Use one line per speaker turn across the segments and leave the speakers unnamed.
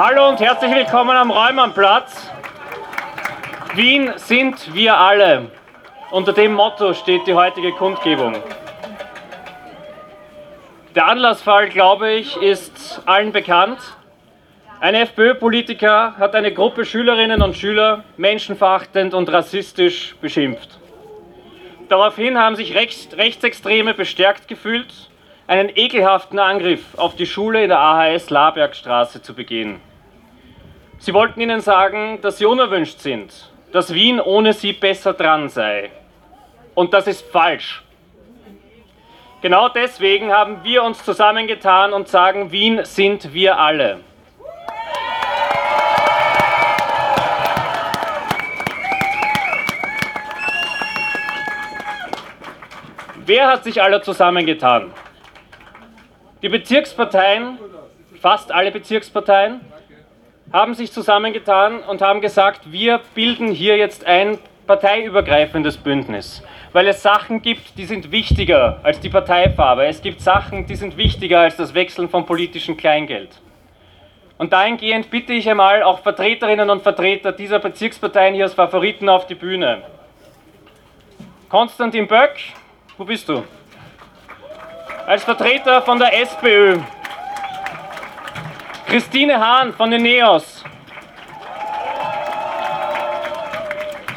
Hallo und herzlich willkommen am Räumannplatz. Wien sind wir alle. Unter dem Motto steht die heutige Kundgebung. Der Anlassfall, glaube ich, ist allen bekannt. Ein FPÖ-Politiker hat eine Gruppe Schülerinnen und Schüler menschenverachtend und rassistisch beschimpft. Daraufhin haben sich Rechts Rechtsextreme bestärkt gefühlt, einen ekelhaften Angriff auf die Schule in der AHS Labergstraße zu begehen. Sie wollten ihnen sagen, dass sie unerwünscht sind, dass Wien ohne sie besser dran sei. Und das ist falsch. Genau deswegen haben wir uns zusammengetan und sagen, Wien sind wir alle. Wer hat sich alle zusammengetan? Die Bezirksparteien, fast alle Bezirksparteien, haben sich zusammengetan und haben gesagt, wir bilden hier jetzt ein parteiübergreifendes Bündnis, weil es Sachen gibt, die sind wichtiger als die Parteifarbe. Es gibt Sachen, die sind wichtiger als das Wechseln von politischem Kleingeld. Und dahingehend bitte ich einmal auch Vertreterinnen und Vertreter dieser Bezirksparteien hier als Favoriten auf die Bühne. Konstantin Böck, wo bist du? Als Vertreter von der SPÖ. Christine Hahn von den NEOS.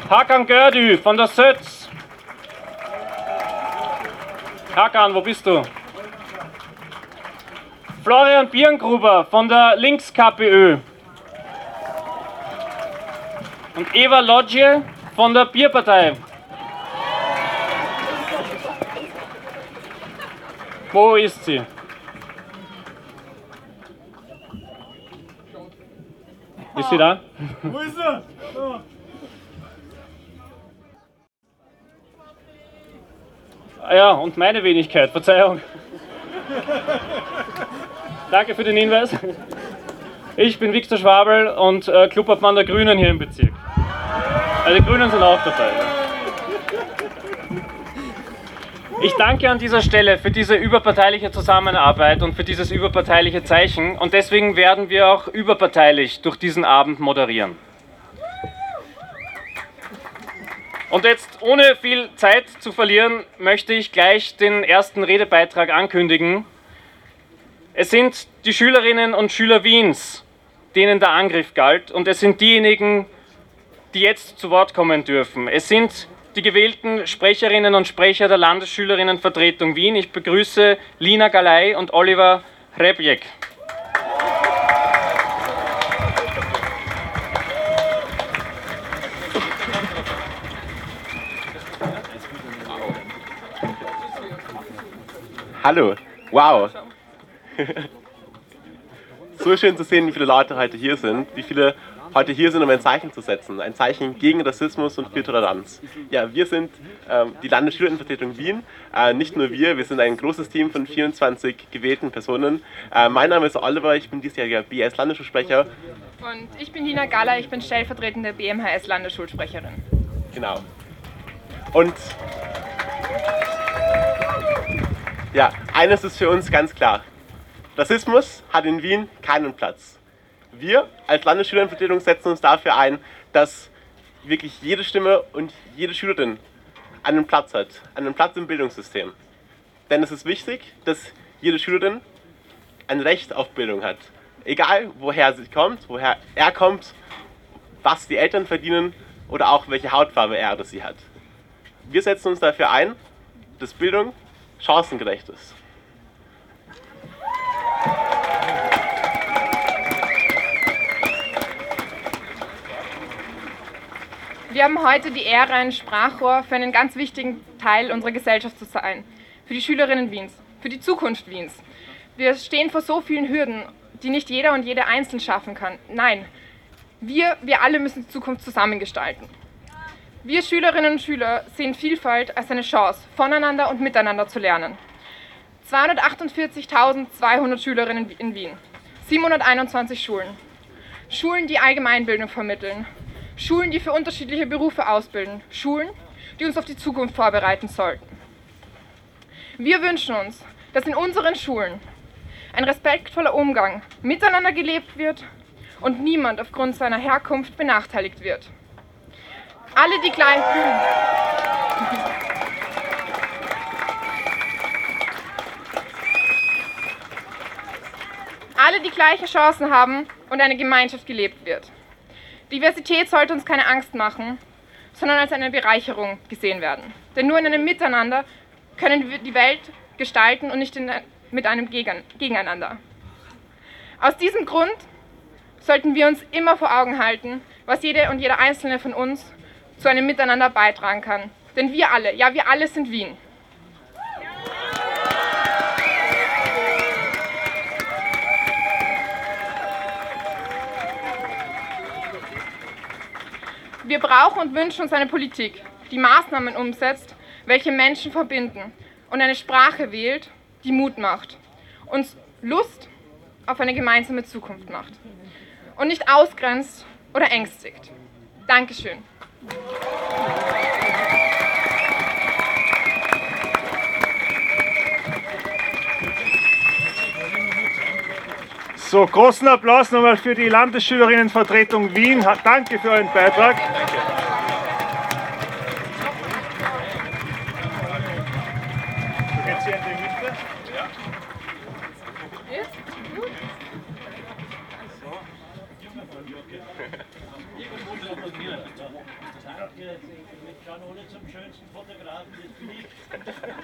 Hakan Gördü von der SÖTS. Hakan, wo bist du? Florian Birngruber von der Links-KPÖ. Und Eva Lodje von der Bierpartei. Wo ist sie? Ist sie da?
Wo ist er? Oh.
Ah Ja, und meine Wenigkeit, Verzeihung. Danke für den Hinweis. Ich bin Viktor Schwabel und äh, Clubobmann der Grünen hier im Bezirk. Also die Grünen sind auch dabei. Ja. Ich danke an dieser Stelle für diese überparteiliche Zusammenarbeit und für dieses überparteiliche Zeichen und deswegen werden wir auch überparteilich durch diesen Abend moderieren. Und jetzt, ohne viel Zeit zu verlieren, möchte ich gleich den ersten Redebeitrag ankündigen. Es sind die Schülerinnen und Schüler Wiens, denen der Angriff galt, und es sind diejenigen, die jetzt zu Wort kommen dürfen. Es sind die gewählten Sprecherinnen und Sprecher der Landesschülerinnenvertretung Wien. Ich begrüße Lina Galay und Oliver Rebjek.
Hallo, wow. So schön zu sehen, wie viele Leute heute hier sind, wie viele heute hier sind, um ein Zeichen zu setzen. Ein Zeichen gegen Rassismus und für Toleranz. Ja, wir sind ähm, die Landesschülerinnenvertretung Wien. Äh, nicht nur wir, wir sind ein großes Team von 24 gewählten Personen. Äh, mein Name ist Oliver, ich bin diesjähriger BS Landesschulsprecher.
Und ich bin Lina Gala, ich bin stellvertretende BMHS Landesschulsprecherin.
Genau. Und ja, eines ist für uns ganz klar. Rassismus hat in Wien keinen Platz. Wir als Landesschülerenvertretung setzen uns dafür ein, dass wirklich jede Stimme und jede Schülerin einen Platz hat, einen Platz im Bildungssystem. Denn es ist wichtig, dass jede Schülerin ein Recht auf Bildung hat. Egal woher sie kommt, woher er kommt, was die Eltern verdienen oder auch welche Hautfarbe er oder sie hat. Wir setzen uns dafür ein, dass Bildung chancengerecht ist.
Wir haben heute die Ehre, ein Sprachrohr für einen ganz wichtigen Teil unserer Gesellschaft zu sein. Für die Schülerinnen Wiens, für die Zukunft Wiens. Wir stehen vor so vielen Hürden, die nicht jeder und jede einzeln schaffen kann. Nein, wir, wir alle müssen die Zukunft zusammengestalten. Wir Schülerinnen und Schüler sehen Vielfalt als eine Chance, voneinander und miteinander zu lernen. 248.200 Schülerinnen in Wien, 721 Schulen. Schulen, die Allgemeinbildung vermitteln, Schulen, die für unterschiedliche Berufe ausbilden, Schulen, die uns auf die Zukunft vorbereiten sollten. Wir wünschen uns, dass in unseren Schulen ein respektvoller Umgang miteinander gelebt wird und niemand aufgrund seiner Herkunft benachteiligt wird. Alle die gleichen. Alle die gleiche Chancen haben und eine Gemeinschaft gelebt wird. Diversität sollte uns keine Angst machen, sondern als eine Bereicherung gesehen werden. Denn nur in einem Miteinander können wir die Welt gestalten und nicht in, mit einem Gegeneinander. Aus diesem Grund sollten wir uns immer vor Augen halten, was jede und jeder einzelne von uns zu einem Miteinander beitragen kann. Denn wir alle, ja, wir alle sind Wien. Wir brauchen und wünschen uns eine Politik, die Maßnahmen umsetzt, welche Menschen verbinden und eine Sprache wählt, die Mut macht, uns Lust auf eine gemeinsame Zukunft macht und nicht ausgrenzt oder ängstigt. Dankeschön.
So, großen Applaus nochmal für die Landesschülerinnenvertretung Wien. Danke für euren Beitrag. Danke. Danke.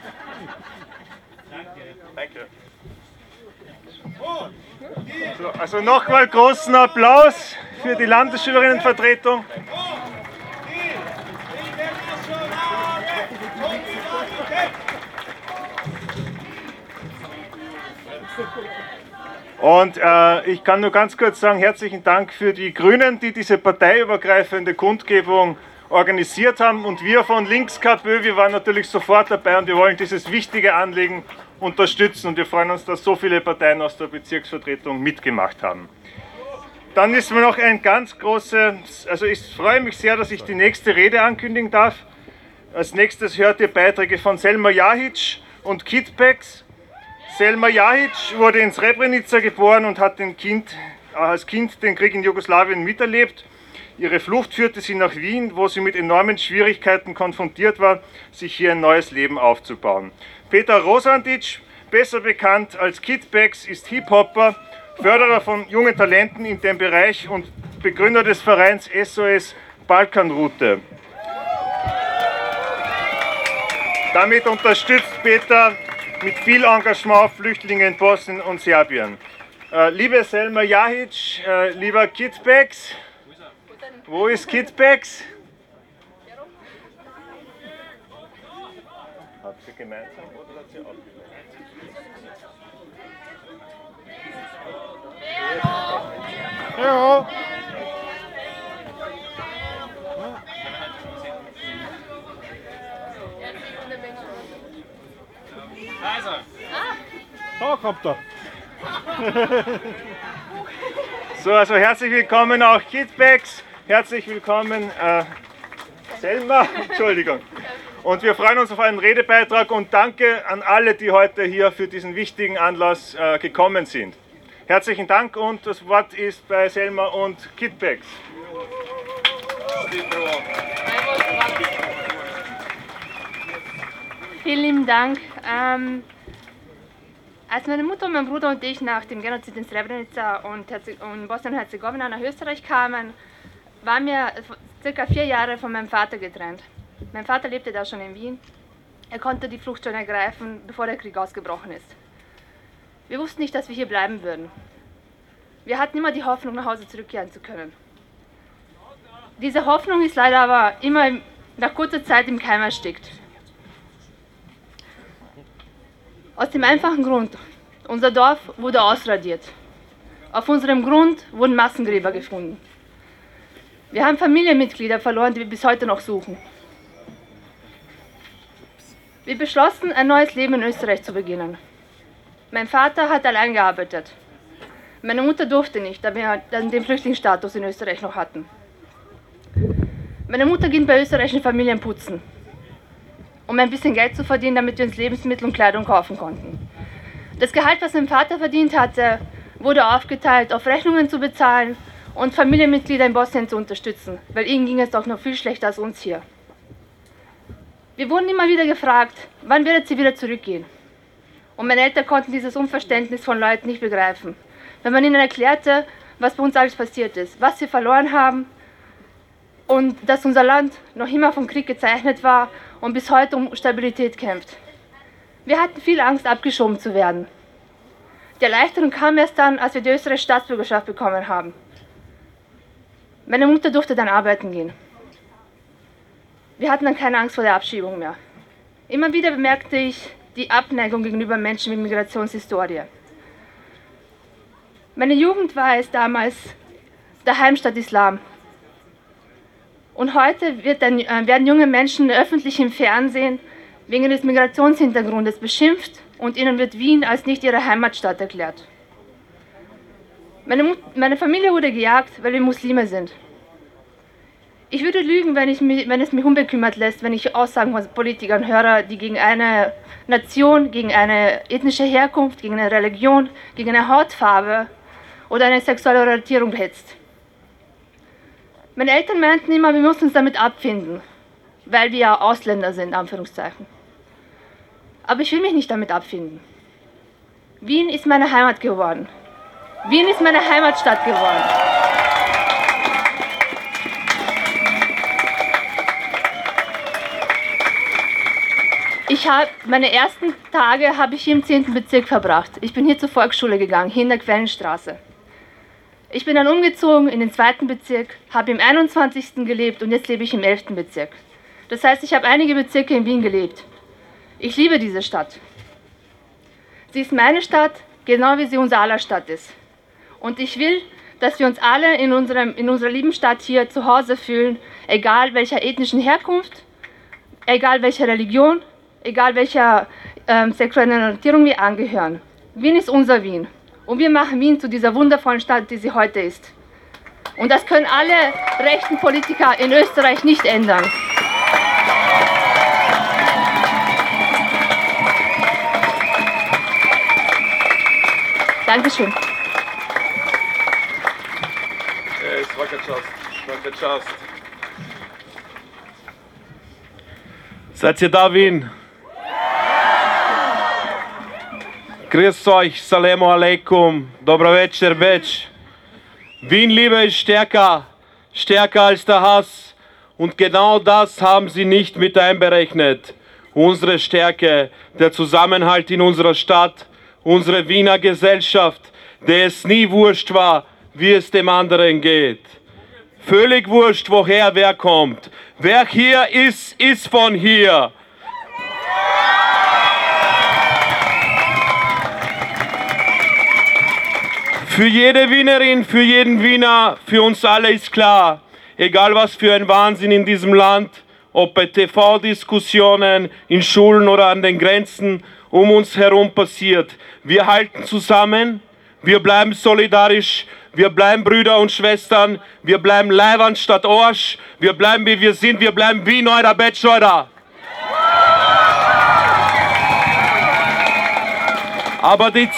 So, also nochmal großen Applaus für die Landesschülerinnenvertretung. Und äh, ich kann nur ganz kurz sagen, herzlichen Dank für die Grünen, die diese parteiübergreifende Kundgebung organisiert haben. Und wir von Links KPÖ, wir waren natürlich sofort dabei und wir wollen dieses wichtige Anliegen unterstützen. Und wir freuen uns, dass so viele Parteien aus der Bezirksvertretung mitgemacht haben. Dann ist mir noch ein ganz großes, also ich freue mich sehr, dass ich die nächste Rede ankündigen darf. Als nächstes hört ihr Beiträge von Selma Jahic und Kitpex. Selma Jahic wurde in Srebrenica geboren und hat kind, als Kind den Krieg in Jugoslawien miterlebt. Ihre Flucht führte sie nach Wien, wo sie mit enormen Schwierigkeiten konfrontiert war, sich hier ein neues Leben aufzubauen. Peter Rosandic, besser bekannt als Kid ist Hip-Hopper, Förderer von jungen Talenten in dem Bereich und Begründer des Vereins SOS Balkanroute. Damit unterstützt Peter mit viel Engagement Flüchtlinge in Bosnien und Serbien. Äh, liebe Selma Jahic, äh, lieber Kidbacks, wo ist Kidbacks? Habt ihr gemeinsam Ja. Also. Da kommt er. so, also herzlich willkommen auch Kidbacks. Herzlich willkommen, äh, Selma, Entschuldigung. Und wir freuen uns auf einen Redebeitrag und danke an alle, die heute hier für diesen wichtigen Anlass äh, gekommen sind. Herzlichen Dank und das Wort ist bei Selma und Kidbacks.
Vielen Dank. Ähm, als meine Mutter, mein Bruder und ich nach dem Genozid in Srebrenica und, und Bosnien-Herzegowina nach Österreich kamen, waren wir circa vier Jahre von meinem Vater getrennt. Mein Vater lebte da schon in Wien. Er konnte die Flucht schon ergreifen, bevor der Krieg ausgebrochen ist. Wir wussten nicht, dass wir hier bleiben würden. Wir hatten immer die Hoffnung, nach Hause zurückkehren zu können. Diese Hoffnung ist leider aber immer nach kurzer Zeit im Keim erstickt. Aus dem einfachen Grund, unser Dorf wurde ausradiert. Auf unserem Grund wurden Massengräber gefunden. Wir haben Familienmitglieder verloren, die wir bis heute noch suchen. Wir beschlossen, ein neues Leben in Österreich zu beginnen. Mein Vater hat allein gearbeitet. Meine Mutter durfte nicht, da wir den Flüchtlingsstatus in Österreich noch hatten. Meine Mutter ging bei österreichischen Familien putzen, um ein bisschen Geld zu verdienen, damit wir uns Lebensmittel und Kleidung kaufen konnten. Das Gehalt, was mein Vater verdient hatte, wurde aufgeteilt, auf Rechnungen zu bezahlen und Familienmitglieder in Bosnien zu unterstützen, weil ihnen ging es doch noch viel schlechter als uns hier. Wir wurden immer wieder gefragt, wann werdet sie wieder zurückgehen? Und meine Eltern konnten dieses Unverständnis von Leuten nicht begreifen. Wenn man ihnen erklärte, was bei uns alles passiert ist, was wir verloren haben und dass unser Land noch immer vom Krieg gezeichnet war und bis heute um Stabilität kämpft. Wir hatten viel Angst, abgeschoben zu werden. Die Erleichterung kam erst dann, als wir die österreichische Staatsbürgerschaft bekommen haben. Meine Mutter durfte dann arbeiten gehen. Wir hatten dann keine Angst vor der Abschiebung mehr. Immer wieder bemerkte ich die Abneigung gegenüber Menschen mit Migrationshistorie. Meine Jugend war es damals der Heimstatt Islam. Und heute ein, äh, werden junge Menschen öffentlich im Fernsehen wegen des Migrationshintergrundes beschimpft und ihnen wird Wien als nicht ihre Heimatstadt erklärt. Meine, meine Familie wurde gejagt, weil wir Muslime sind. Ich würde lügen, wenn, ich mich, wenn es mich unbekümmert lässt, wenn ich Aussagen von Politikern höre, die gegen eine Nation, gegen eine ethnische Herkunft, gegen eine Religion, gegen eine Hautfarbe oder eine sexuelle Orientierung hetzt. Meine Eltern meinten immer, wir müssen uns damit abfinden, weil wir ja Ausländer sind, Anführungszeichen. Aber ich will mich nicht damit abfinden. Wien ist meine Heimat geworden. Wien ist meine Heimatstadt geworden. Ich habe meine ersten Tage habe ich hier im 10. Bezirk verbracht. Ich bin hier zur Volksschule gegangen, hier in der Quellenstraße. Ich bin dann umgezogen in den zweiten Bezirk, habe im 21. gelebt und jetzt lebe ich im 11. Bezirk. Das heißt, ich habe einige Bezirke in Wien gelebt. Ich liebe diese Stadt. Sie ist meine Stadt, genau wie sie unser aller Stadt ist. Und ich will, dass wir uns alle in, unserem, in unserer lieben Stadt hier zu Hause fühlen, egal welcher ethnischen Herkunft, egal welcher Religion, egal welcher ähm, sexuellen Orientierung wir angehören. Wien ist unser Wien. Und wir machen Wien zu dieser wundervollen Stadt, die sie heute ist. Und das können alle rechten Politiker in Österreich nicht ändern. Dankeschön.
Seid ihr da, Wien? Grüß euch, Salamu alaikum, dobro večer, Beč. Wien Liebe ist stärker, stärker als der Hass. Und genau das haben sie nicht mit einberechnet. Unsere Stärke, der Zusammenhalt in unserer Stadt, unsere Wiener Gesellschaft, der es nie wurscht war, wie es dem anderen geht. Völlig wurscht, woher wer kommt. Wer hier ist, ist von hier. Für jede Wienerin, für jeden Wiener, für uns alle ist klar, egal was für ein Wahnsinn in diesem Land, ob bei TV-Diskussionen, in Schulen oder an den Grenzen um uns herum passiert. Wir halten zusammen, wir bleiben solidarisch, wir bleiben Brüder und Schwestern, wir bleiben Leiwand statt Orsch, wir bleiben wie wir sind, wir bleiben wie Neuer Bettscheuder. Aber die,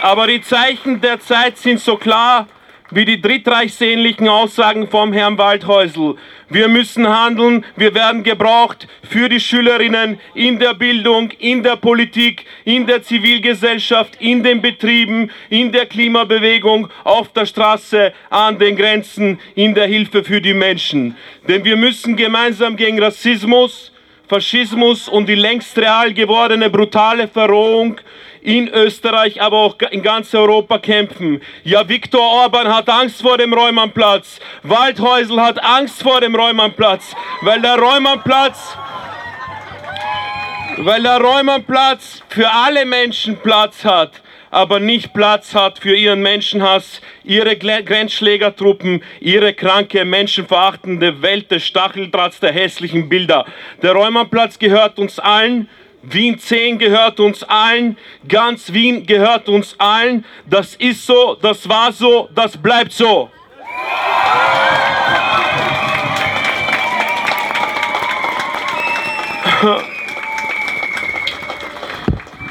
aber die Zeichen der Zeit sind so klar, wie die drittreichsähnlichen Aussagen vom Herrn Waldhäusl. Wir müssen handeln, wir werden gebraucht für die Schülerinnen in der Bildung, in der Politik, in der Zivilgesellschaft, in den Betrieben, in der Klimabewegung, auf der Straße, an den Grenzen, in der Hilfe für die Menschen. Denn wir müssen gemeinsam gegen Rassismus, Faschismus und die längst real gewordene brutale Verrohung in Österreich, aber auch in ganz Europa kämpfen. Ja, Viktor Orban hat Angst vor dem Räumannplatz. Waldhäusl hat Angst vor dem Räumannplatz, weil der Räumannplatz weil der Räumannplatz für alle Menschen Platz hat, aber nicht Platz hat für ihren Menschenhass, ihre Grenzschlägertruppen, ihre kranke, menschenverachtende Welt des Stacheldrahts der hässlichen Bilder. Der Räumannplatz gehört uns allen Wien 10 gehört uns allen, ganz Wien gehört uns allen. Das ist so, das war so, das bleibt so.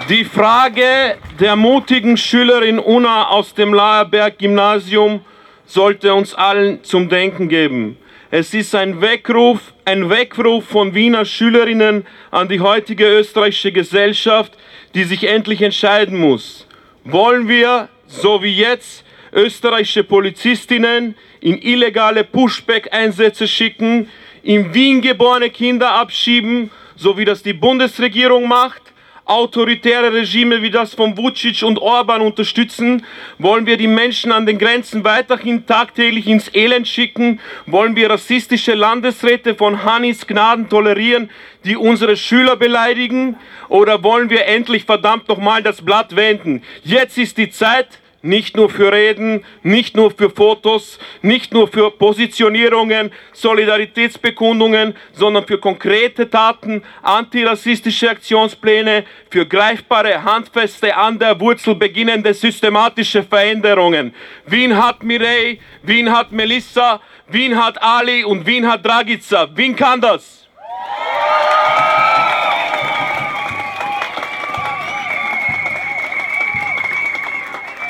Die Frage der mutigen Schülerin Una aus dem Laerberg Gymnasium sollte uns allen zum Denken geben. Es ist ein Weckruf, ein Weckruf von Wiener Schülerinnen an die heutige österreichische Gesellschaft, die sich endlich entscheiden muss. Wollen wir, so wie jetzt, österreichische Polizistinnen in illegale Pushback-Einsätze schicken, in Wien geborene Kinder abschieben, so wie das die Bundesregierung macht, autoritäre Regime wie das von Vucic und Orban unterstützen? Wollen wir die Menschen an den Grenzen weiterhin tagtäglich ins Elend schicken? Wollen wir rassistische Landesräte von Hannis Gnaden tolerieren, die unsere Schüler beleidigen? Oder wollen wir endlich verdammt nochmal das Blatt wenden? Jetzt ist die Zeit, nicht nur für Reden, nicht nur für Fotos, nicht nur für Positionierungen, Solidaritätsbekundungen, sondern für konkrete Taten, antirassistische Aktionspläne, für greifbare, handfeste, an der Wurzel beginnende systematische Veränderungen. Wien hat Mireille, Wien hat Melissa, Wien hat Ali und Wien hat Dragica. Wien kann das.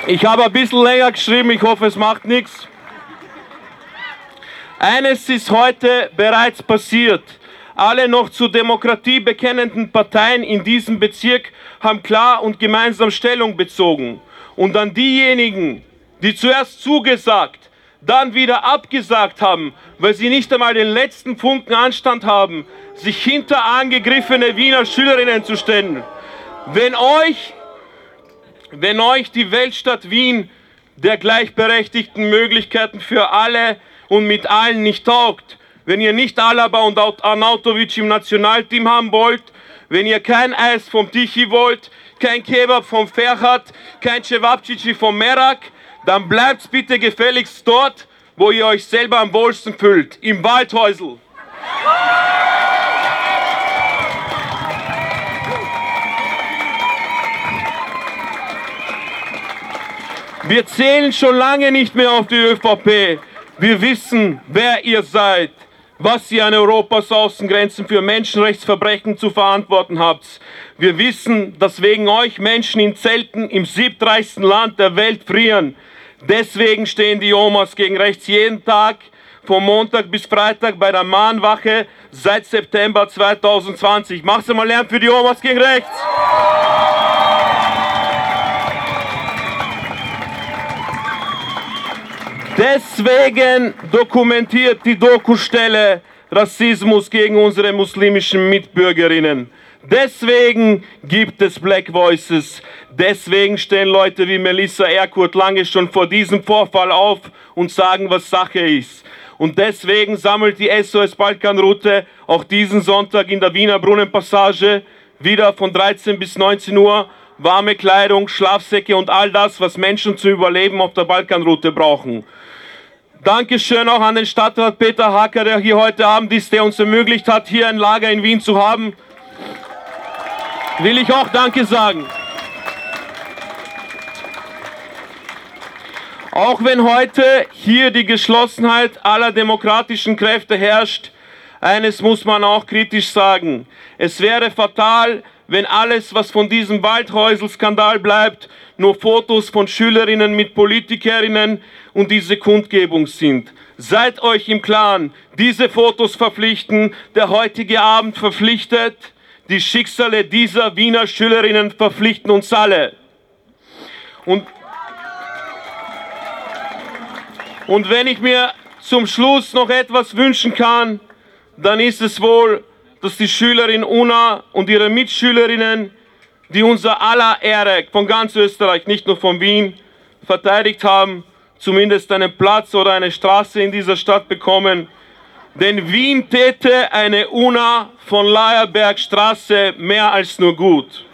Ich habe ein bisschen länger geschrieben, ich hoffe, es macht nichts. Eines ist heute bereits passiert. Alle noch zur Demokratie bekennenden Parteien in diesem Bezirk haben klar und gemeinsam Stellung bezogen. Und an diejenigen, die zuerst zugesagt, dann wieder abgesagt haben, weil sie nicht einmal den letzten Funken Anstand haben, sich hinter angegriffene Wiener Schülerinnen zu stellen. Wenn euch wenn euch die Weltstadt Wien der gleichberechtigten Möglichkeiten für alle und mit allen nicht taugt, wenn ihr nicht Alaba und Arnautovic im Nationalteam haben wollt, wenn ihr kein Eis vom Tichy wollt, kein Kebab vom Ferhat, kein Cevapcici vom Merak, dann bleibt bitte gefälligst dort, wo ihr euch selber am wohlsten fühlt, im Waldhäusl. Wir zählen schon lange nicht mehr auf die ÖVP. Wir wissen, wer ihr seid, was ihr an Europas Außengrenzen für Menschenrechtsverbrechen zu verantworten habt. Wir wissen, dass wegen euch Menschen in Zelten im siebtreichsten Land der Welt frieren. Deswegen stehen die Omas gegen rechts jeden Tag von Montag bis Freitag bei der Mahnwache seit September 2020. Mach's mal Lärm für die Omas gegen rechts. Deswegen dokumentiert die Dokustelle Rassismus gegen unsere muslimischen Mitbürgerinnen. Deswegen gibt es Black Voices. Deswegen stehen Leute wie Melissa Erkurt lange schon vor diesem Vorfall auf und sagen, was Sache ist. Und deswegen sammelt die SOS Balkanroute auch diesen Sonntag in der Wiener Brunnenpassage wieder von 13 bis 19 Uhr warme Kleidung, Schlafsäcke und all das, was Menschen zum Überleben auf der Balkanroute brauchen. Dankeschön auch an den Stadtrat Peter Hacker, der hier heute Abend ist, der uns ermöglicht hat, hier ein Lager in Wien zu haben. Will ich auch Danke sagen. Auch wenn heute hier die Geschlossenheit aller demokratischen Kräfte herrscht, eines muss man auch kritisch sagen. Es wäre fatal, wenn alles, was von diesem Waldhäusl-Skandal bleibt, nur Fotos von Schülerinnen mit Politikerinnen und diese Kundgebung sind. Seid euch im Klaren, diese Fotos verpflichten, der heutige Abend verpflichtet, die Schicksale dieser Wiener Schülerinnen verpflichten uns alle. Und, und wenn ich mir zum Schluss noch etwas wünschen kann, dann ist es wohl, dass die Schülerin Una und ihre Mitschülerinnen, die unser aller Ehre von ganz Österreich, nicht nur von Wien, verteidigt haben, zumindest einen Platz oder eine Straße in dieser Stadt bekommen. Denn Wien täte eine Una von Leierbergstraße mehr als nur gut.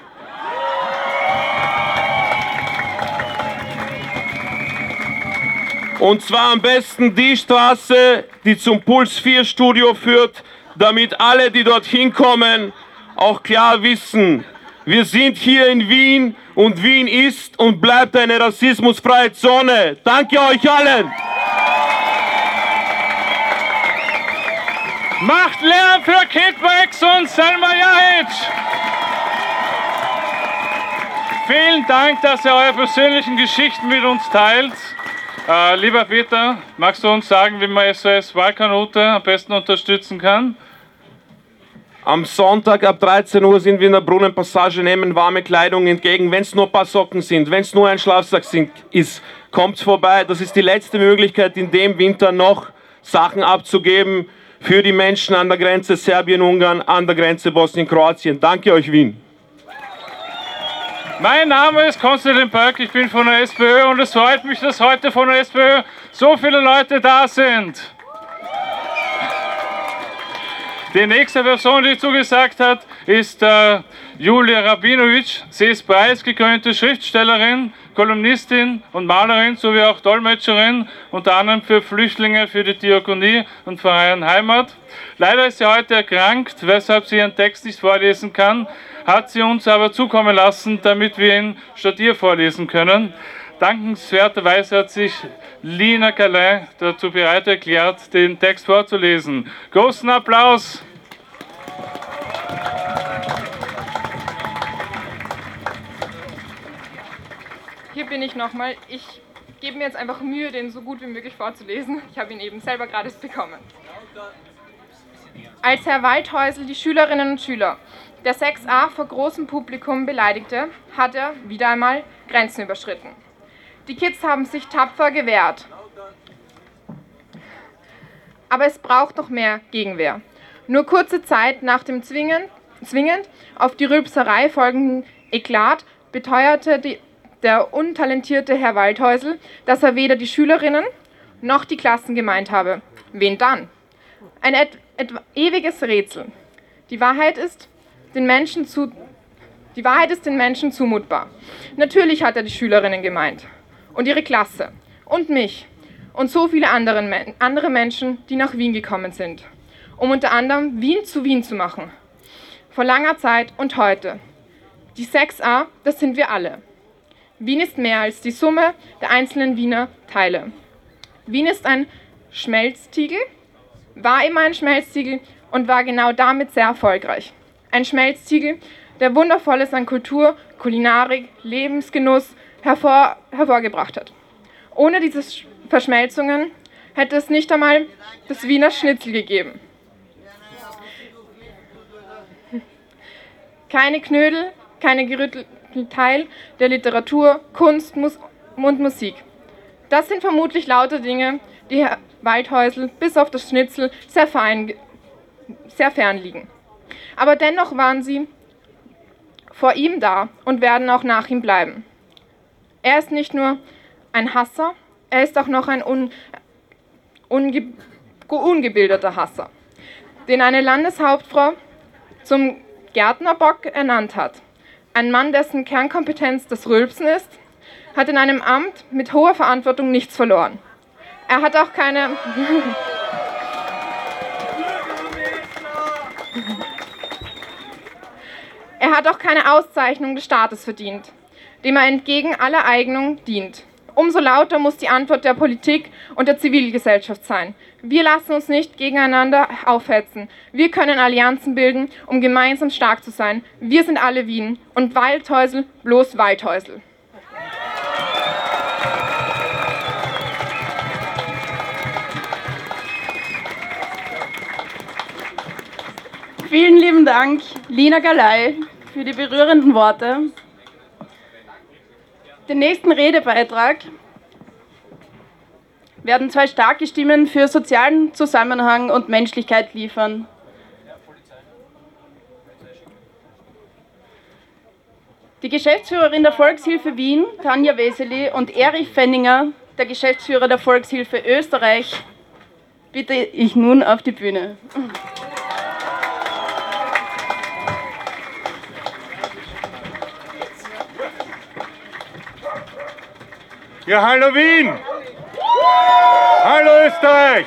Und zwar am besten die Straße, die zum Puls 4 Studio führt, damit alle, die dorthin kommen, auch klar wissen, wir sind hier in Wien und Wien ist und bleibt eine rassismusfreie Zone. Danke euch allen.
Macht Lärm für Kitwex und Selma Jahic. Vielen Dank, dass ihr eure persönlichen Geschichten mit uns teilt. Äh, lieber Peter, magst du uns sagen, wie man SOS Wahlkanute am besten unterstützen kann?
Am Sonntag ab 13 Uhr sind wir in der Brunnenpassage, nehmen warme Kleidung entgegen. Wenn es nur ein paar Socken sind, wenn es nur ein Schlafsack sind, ist, kommt vorbei. Das ist die letzte Möglichkeit, in dem Winter noch Sachen abzugeben für die Menschen an der Grenze Serbien-Ungarn, an der Grenze Bosnien-Kroatien. Danke euch, Wien.
Mein Name ist Konstantin Böck, ich bin von der SPÖ und es freut mich, dass heute von der SPÖ so viele Leute da sind. Die nächste Person, die zugesagt hat, ist äh, Julia Rabinovic. Sie ist preisgekrönte Schriftstellerin, Kolumnistin und Malerin sowie auch Dolmetscherin, unter anderem für Flüchtlinge für die Diakonie und Verein Heimat. Leider ist sie heute erkrankt, weshalb sie ihren Text nicht vorlesen kann, hat sie uns aber zukommen lassen, damit wir ihn statt ihr vorlesen können. Dankenswerterweise hat sich Lina Calais dazu bereit erklärt, den Text vorzulesen. Großen Applaus!
Hier bin ich nochmal. Ich gebe mir jetzt einfach Mühe, den so gut wie möglich vorzulesen. Ich habe ihn eben selber gerade bekommen. Als Herr Waldhäusl die Schülerinnen und Schüler der 6a vor großem Publikum beleidigte, hat er wieder einmal Grenzen überschritten. Die Kids haben sich tapfer gewehrt. Aber es braucht noch mehr Gegenwehr. Nur kurze Zeit nach dem zwingend, zwingend auf die Rülpserei folgenden Eklat beteuerte die, der untalentierte Herr Waldhäusl, dass er weder die Schülerinnen noch die Klassen gemeint habe. Wen dann? Ein et, et, ewiges Rätsel. Die Wahrheit ist, den Menschen zu, die Wahrheit ist den Menschen zumutbar. Natürlich hat er die Schülerinnen gemeint und ihre Klasse und mich und so viele andere, andere Menschen, die nach Wien gekommen sind, um unter anderem Wien zu Wien zu machen. Vor langer Zeit und heute. Die 6a, das sind wir alle. Wien ist mehr als die Summe der einzelnen Wiener Teile. Wien ist ein Schmelztiegel, war immer ein Schmelztiegel und war genau damit sehr erfolgreich. Ein Schmelztiegel, der Wundervolles an Kultur, Kulinarik, Lebensgenuss hervor, hervorgebracht hat. Ohne diese Verschmelzungen hätte es nicht einmal das Wiener Schnitzel gegeben. Keine Knödel, keine gerüttelten Teil der Literatur, Kunst Mus und Musik. Das sind vermutlich lauter Dinge, die Herr Waldhäusl bis auf das Schnitzel sehr, fein, sehr fern liegen. Aber dennoch waren sie vor ihm da und werden auch nach ihm bleiben. Er ist nicht nur ein Hasser, er ist auch noch ein un, unge, ungebildeter Hasser, den eine Landeshauptfrau zum Gärtnerbock ernannt hat. Ein Mann, dessen Kernkompetenz das Rülpsen ist, hat in einem Amt mit hoher Verantwortung nichts verloren. Er hat auch keine. Er hat auch keine Auszeichnung des Staates verdient, dem er entgegen aller Eignung dient. Umso lauter muss die Antwort der Politik und der Zivilgesellschaft sein. Wir lassen uns nicht gegeneinander aufhetzen. Wir können Allianzen bilden, um gemeinsam stark zu sein. Wir sind alle Wien und Waldhäusel bloß Waldhäusel.
Vielen lieben Dank, Lina Galei, für die berührenden Worte. Den nächsten Redebeitrag werden zwei starke Stimmen für sozialen Zusammenhang und Menschlichkeit liefern. Die Geschäftsführerin der Volkshilfe Wien, Tanja Weseli, und Erich Fenninger, der Geschäftsführer der Volkshilfe Österreich, bitte ich nun auf die Bühne.
Ja, hallo Wien! Hallo Österreich!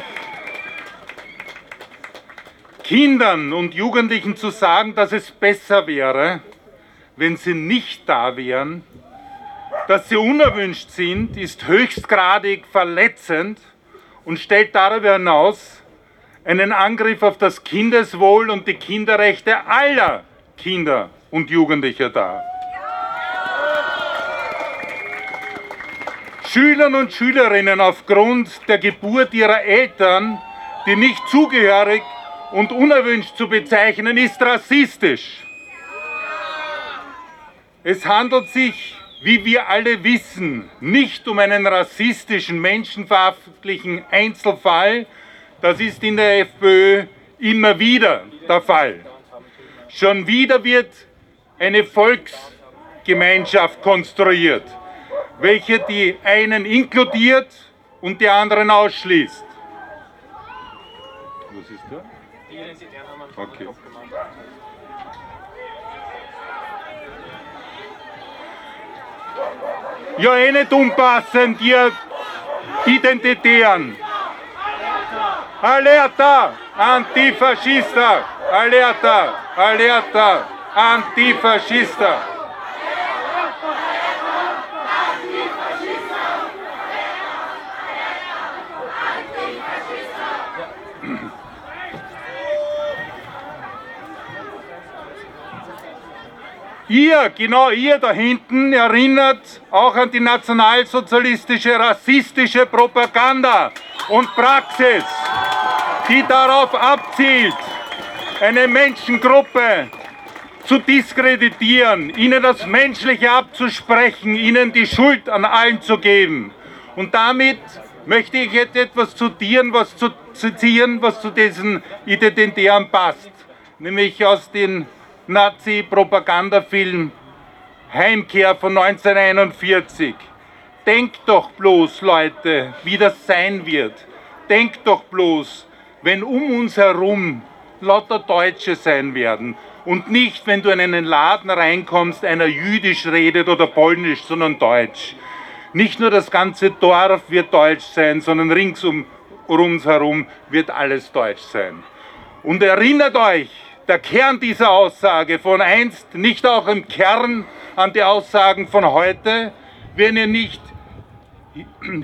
Kindern und Jugendlichen zu sagen, dass es besser wäre, wenn sie nicht da wären, dass sie unerwünscht sind, ist höchstgradig verletzend und stellt darüber hinaus einen Angriff auf das Kindeswohl und die Kinderrechte aller Kinder und Jugendlicher dar. Schülern und Schülerinnen aufgrund der Geburt ihrer Eltern, die nicht zugehörig und unerwünscht zu bezeichnen, ist rassistisch. Es handelt sich, wie wir alle wissen, nicht um einen rassistischen, menschenverachtlichen Einzelfall. Das ist in der FPÖ immer wieder der Fall. Schon wieder wird eine Volksgemeinschaft konstruiert, welche die einen inkludiert und die anderen ausschließt. Was ist da? Okay. Ja, eh nicht unpassend, ihr Identitären. Alerta, antifascista, alerta, alerta, antifascista. Ihr, genau ihr da hinten, erinnert auch an die nationalsozialistische, rassistische Propaganda und Praxis, die darauf abzielt, eine Menschengruppe zu diskreditieren, ihnen das Menschliche abzusprechen, ihnen die Schuld an allen zu geben. Und damit möchte ich jetzt etwas zitieren, was zu, zitieren, was zu diesen Identitären passt, nämlich aus den Nazi-Propagandafilm Heimkehr von 1941. Denkt doch bloß, Leute, wie das sein wird. Denkt doch bloß, wenn um uns herum lauter Deutsche sein werden und nicht, wenn du in einen Laden reinkommst, einer jüdisch redet oder polnisch, sondern deutsch. Nicht nur das ganze Dorf wird deutsch sein, sondern rings um uns herum wird alles deutsch sein. Und erinnert euch, der Kern dieser Aussage von einst, nicht auch im Kern an die Aussagen von heute. Wenn ihr nicht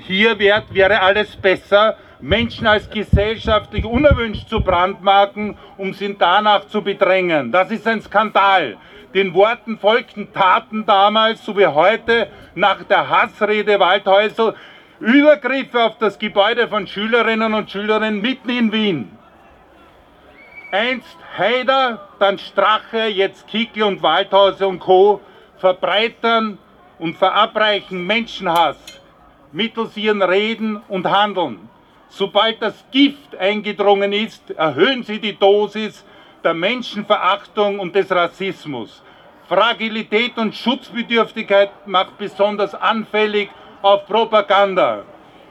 hier wärt, wäre alles besser. Menschen als gesellschaftlich unerwünscht zu brandmarken, um sie danach zu bedrängen. Das ist ein Skandal. Den Worten folgten Taten damals, so wie heute, nach der Hassrede Waldhäusl, Übergriffe auf das Gebäude von Schülerinnen und Schülern mitten in Wien. Einst Haider, dann Strache, jetzt Kickl und Waldhauser und Co. verbreitern und verabreichen Menschenhass mittels ihren Reden und Handeln. Sobald das Gift eingedrungen ist, erhöhen sie die Dosis der Menschenverachtung und des Rassismus. Fragilität und Schutzbedürftigkeit macht besonders anfällig auf Propaganda.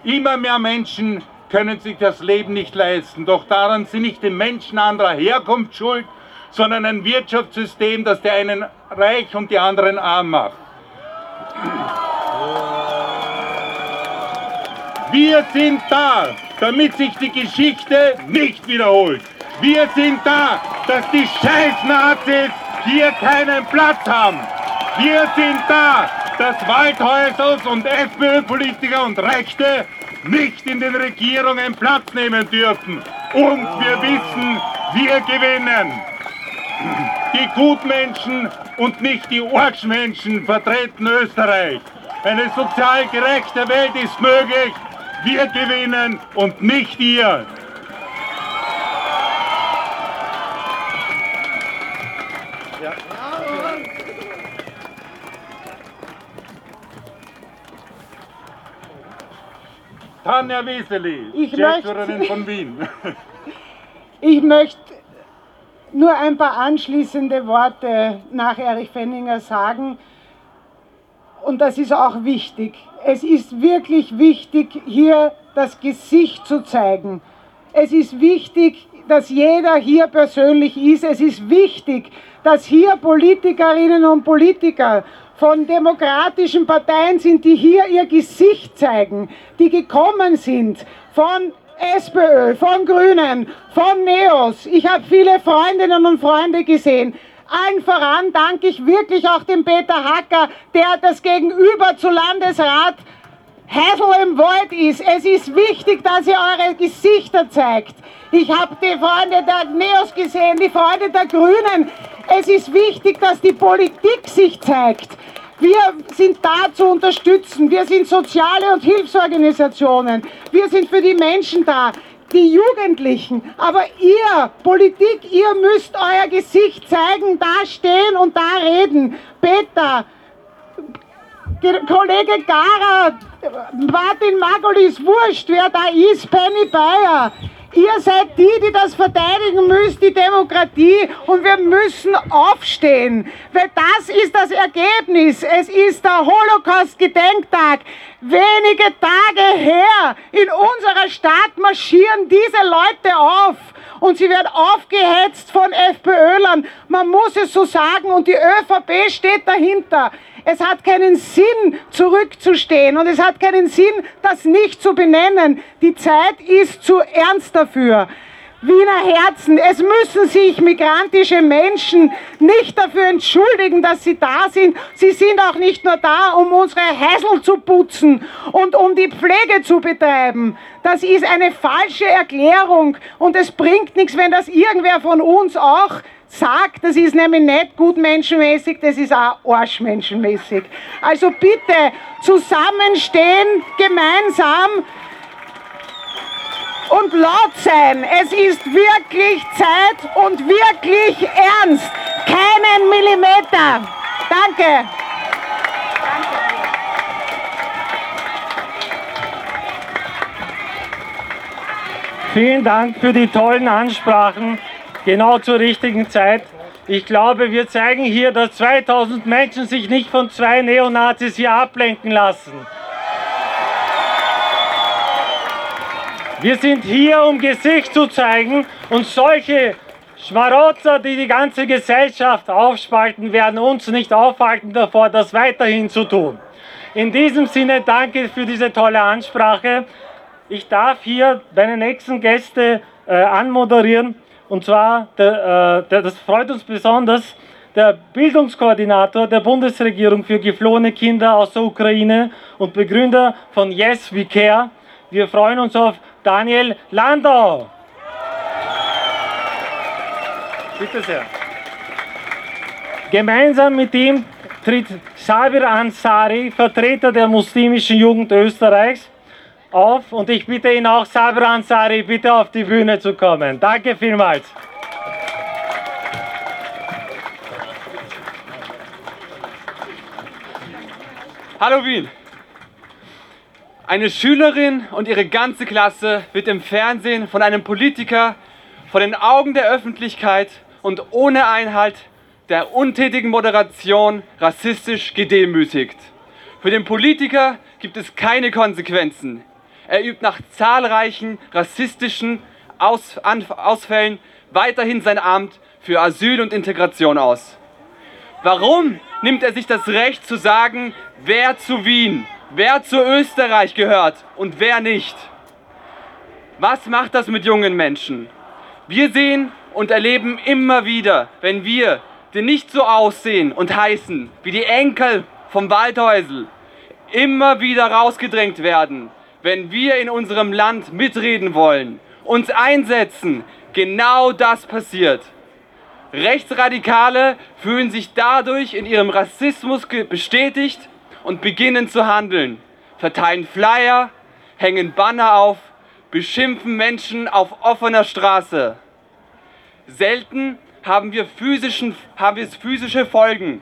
Immer mehr Menschen können sich das Leben nicht leisten. Doch daran sind nicht die Menschen anderer Herkunft schuld, sondern ein Wirtschaftssystem, das die einen reich und die anderen arm macht. Wir sind da, damit sich die Geschichte nicht wiederholt. Wir sind da, dass die Scheiß-Nazis hier keinen Platz haben. Wir sind da, dass Waldhäusers und FPÖ-Politiker und Rechte nicht in den Regierungen Platz nehmen dürfen. Und wir wissen, wir gewinnen. Die Gutmenschen und nicht die Orgschmenschen vertreten Österreich. Eine sozial gerechte Welt ist möglich. Wir gewinnen und nicht ihr. Tanja Weseli,
ich
Geschäftsführerin von Wien.
Ich möchte nur ein paar anschließende Worte nach Erich Fenninger sagen. Und das ist auch wichtig. Es ist wirklich wichtig, hier das Gesicht zu zeigen. Es ist wichtig, dass jeder hier persönlich ist. Es ist wichtig, dass hier Politikerinnen und Politiker von demokratischen Parteien sind, die hier ihr Gesicht zeigen, die gekommen sind von SPÖ, von Grünen, von Neos. Ich habe viele Freundinnen und Freunde gesehen. Allen voran danke ich wirklich auch dem Peter Hacker, der das Gegenüber zu Landesrat Heddel im Wald ist. Es ist wichtig, dass ihr eure Gesichter zeigt. Ich habe die Freunde der Neos gesehen, die Freunde der Grünen. Es ist wichtig, dass die Politik sich zeigt. Wir sind da zu unterstützen. Wir sind soziale und Hilfsorganisationen. Wir sind für die Menschen da die Jugendlichen. Aber ihr, Politik, ihr müsst euer Gesicht zeigen, da stehen und da reden. Peter, Kollege Gara, Martin Magolis, wurscht, wer da ist, Penny Bayer. Ihr seid die, die das verteidigen müsst, die Demokratie, und wir müssen aufstehen, weil das ist das Ergebnis. Es ist der Holocaust-Gedenktag. Wenige Tage her in unserer Stadt marschieren diese Leute auf und sie werden aufgehetzt von FPÖlern. Man muss es so sagen und die ÖVP steht dahinter. Es hat keinen Sinn, zurückzustehen und es hat keinen Sinn, das nicht zu benennen. Die Zeit ist zu ernst dafür. Wiener Herzen, es müssen sich migrantische Menschen nicht dafür entschuldigen, dass sie da sind. Sie sind auch nicht nur da, um unsere Häusl zu putzen und um die Pflege zu betreiben. Das ist eine falsche Erklärung und es bringt nichts, wenn das irgendwer von uns auch sagt, das ist nämlich nicht gut menschenmäßig, das ist auch arschmenschenmäßig. Also bitte zusammenstehen, gemeinsam und laut sein. Es ist wirklich Zeit und wirklich ernst. Keinen Millimeter. Danke.
Vielen Dank für die tollen Ansprachen genau zur richtigen Zeit. Ich glaube, wir zeigen hier, dass 2000 Menschen sich nicht von zwei Neonazis hier ablenken lassen. Wir sind hier, um Gesicht zu zeigen und solche Schmarotzer, die die ganze Gesellschaft aufspalten, werden uns nicht aufhalten davor, das weiterhin zu tun. In diesem Sinne danke für diese tolle Ansprache. Ich darf hier deine nächsten Gäste äh, anmoderieren. Und zwar, der, äh, der, das freut uns besonders, der Bildungskoordinator der Bundesregierung für geflohene Kinder aus der Ukraine und Begründer von Yes We Care. Wir freuen uns auf Daniel Landau. Bitte sehr. Gemeinsam mit ihm tritt Sabir Ansari, Vertreter der muslimischen Jugend Österreichs, auf und ich bitte ihn auch, Sabir Ansari, bitte auf die Bühne zu kommen. Danke vielmals.
Hallo Wien! Eine Schülerin und ihre ganze Klasse wird im Fernsehen von einem Politiker vor den Augen der Öffentlichkeit und ohne Einhalt der untätigen Moderation rassistisch gedemütigt. Für den Politiker gibt es keine Konsequenzen. Er übt nach zahlreichen rassistischen Aus Ausfällen weiterhin sein Amt für Asyl und Integration aus. Warum nimmt er sich das Recht zu sagen, wer zu Wien, wer zu Österreich gehört und wer nicht? Was macht das mit jungen Menschen? Wir sehen und erleben immer wieder, wenn wir, die nicht so aussehen und heißen wie die Enkel vom Waldhäusl, immer wieder rausgedrängt werden, wenn wir in unserem Land mitreden wollen, uns einsetzen, genau das passiert. Rechtsradikale fühlen sich dadurch in ihrem Rassismus bestätigt und beginnen zu handeln, verteilen Flyer, hängen Banner auf, beschimpfen Menschen auf offener Straße. Selten haben wir, physischen, haben wir physische Folgen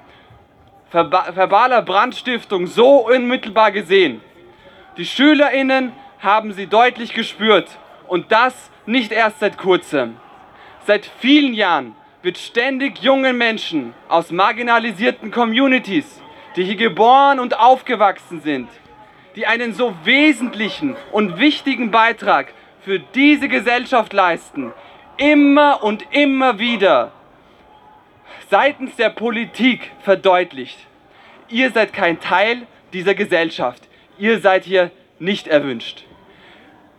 verbaler Brandstiftung so unmittelbar gesehen. Die SchülerInnen haben sie deutlich gespürt und das nicht erst seit kurzem. Seit vielen Jahren wird ständig jungen Menschen aus marginalisierten Communities, die hier geboren und aufgewachsen sind, die einen so wesentlichen und wichtigen Beitrag für diese Gesellschaft leisten, immer und immer wieder seitens der Politik verdeutlicht. Ihr seid kein Teil dieser Gesellschaft ihr seid hier nicht erwünscht.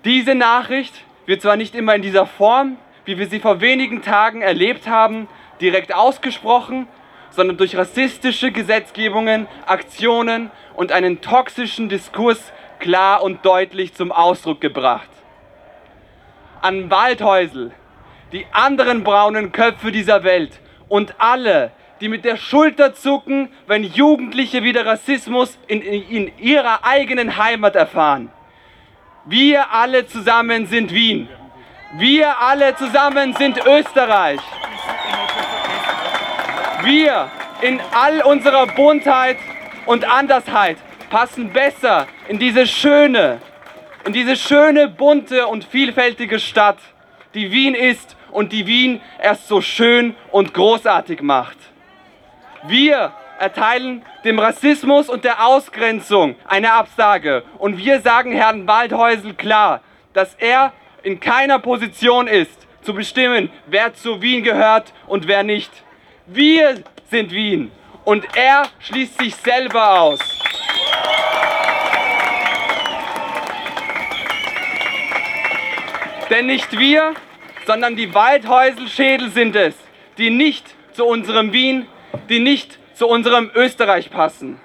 Diese Nachricht wird zwar nicht immer in dieser Form, wie wir sie vor wenigen Tagen erlebt haben, direkt ausgesprochen, sondern durch rassistische Gesetzgebungen, Aktionen und einen toxischen Diskurs klar und deutlich zum Ausdruck gebracht. An Waldhäusel, die anderen braunen Köpfe dieser Welt und alle, die mit der Schulter zucken, wenn Jugendliche wieder Rassismus in, in, in ihrer eigenen Heimat erfahren. Wir alle zusammen sind Wien. Wir alle zusammen sind Österreich. Wir in all unserer Buntheit und Andersheit passen besser in diese schöne, in diese schöne, bunte und vielfältige Stadt, die Wien ist und die Wien erst so schön und großartig macht. Wir erteilen dem Rassismus und der Ausgrenzung eine Absage und wir sagen Herrn Waldhäusel klar, dass er in keiner Position ist, zu bestimmen, wer zu Wien gehört und wer nicht. Wir sind Wien und er schließt sich selber aus. Denn nicht wir, sondern die Waldhäuselschädel sind es, die nicht zu unserem Wien, die nicht zu unserem Österreich passen.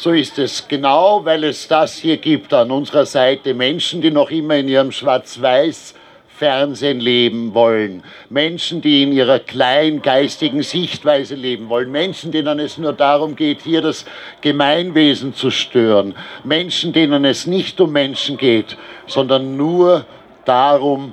So ist es genau, weil es das hier gibt an unserer Seite. Menschen, die noch immer in ihrem Schwarz-Weiß Fernsehen leben wollen. Menschen, die in ihrer kleingeistigen Sichtweise leben wollen. Menschen, denen es nur darum geht, hier das Gemeinwesen zu stören. Menschen, denen es nicht um Menschen geht, sondern nur darum,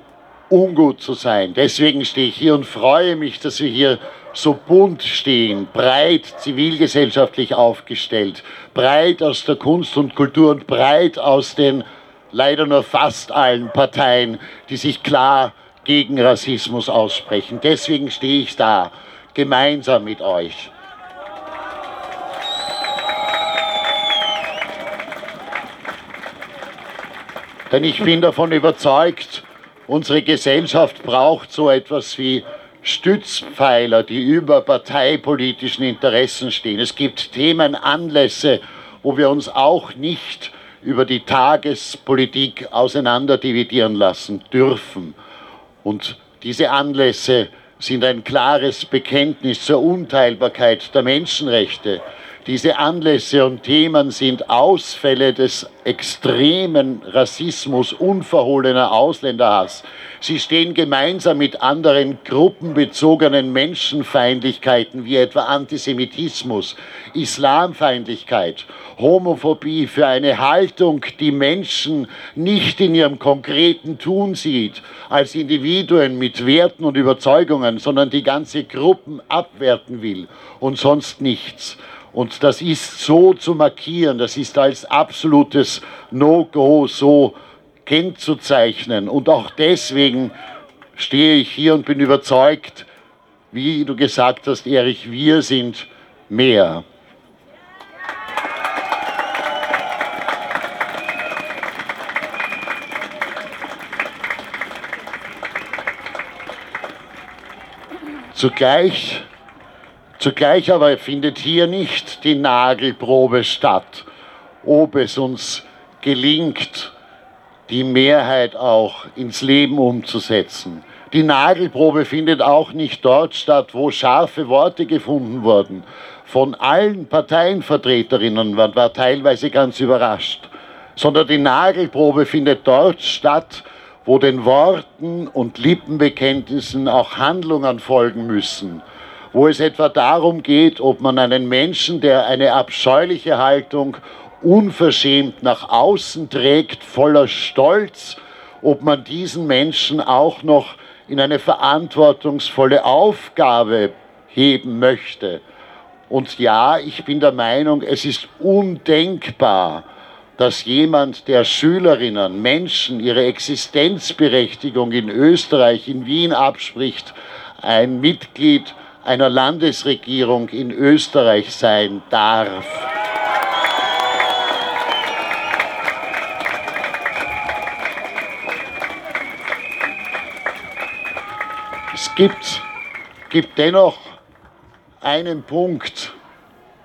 ungut zu sein. Deswegen stehe ich hier und freue mich, dass wir hier so bunt stehen, breit zivilgesellschaftlich aufgestellt, breit aus der Kunst und Kultur und breit aus den leider nur fast allen Parteien, die sich klar gegen Rassismus aussprechen. Deswegen stehe ich da, gemeinsam mit euch. Denn ich bin davon überzeugt, unsere Gesellschaft braucht so etwas wie Stützpfeiler, die über parteipolitischen Interessen stehen. Es gibt Themen, Anlässe, wo wir uns auch nicht über die Tagespolitik auseinanderdividieren lassen dürfen. Und diese Anlässe sind ein klares Bekenntnis zur Unteilbarkeit der Menschenrechte, diese Anlässe und Themen sind Ausfälle des extremen Rassismus, unverhohlener Ausländerhass. Sie stehen gemeinsam mit anderen gruppenbezogenen Menschenfeindlichkeiten wie etwa Antisemitismus, Islamfeindlichkeit, Homophobie für eine Haltung, die Menschen nicht in ihrem konkreten Tun sieht, als Individuen mit Werten und Überzeugungen, sondern die ganze Gruppen abwerten will und sonst nichts. Und das ist so zu markieren, das ist als absolutes No-Go so kennzuzeichnen. Und auch deswegen stehe ich hier und bin überzeugt, wie du gesagt hast, Erich, wir sind mehr. Zugleich Zugleich aber findet hier nicht die Nagelprobe statt, ob es uns gelingt, die Mehrheit auch ins Leben umzusetzen. Die Nagelprobe findet auch nicht dort statt, wo scharfe Worte gefunden wurden. Von allen Parteienvertreterinnen, man war teilweise ganz überrascht, sondern die Nagelprobe findet dort statt, wo den Worten und Lippenbekenntnissen auch Handlungen folgen müssen wo es etwa darum geht, ob man einen Menschen, der eine abscheuliche Haltung unverschämt nach außen trägt, voller Stolz, ob man diesen Menschen auch noch in eine verantwortungsvolle Aufgabe heben möchte. Und ja, ich bin der Meinung, es ist undenkbar, dass jemand, der Schülerinnen, Menschen ihre Existenzberechtigung in Österreich, in Wien abspricht, ein Mitglied einer Landesregierung in Österreich sein darf. Es gibt, gibt dennoch einen Punkt,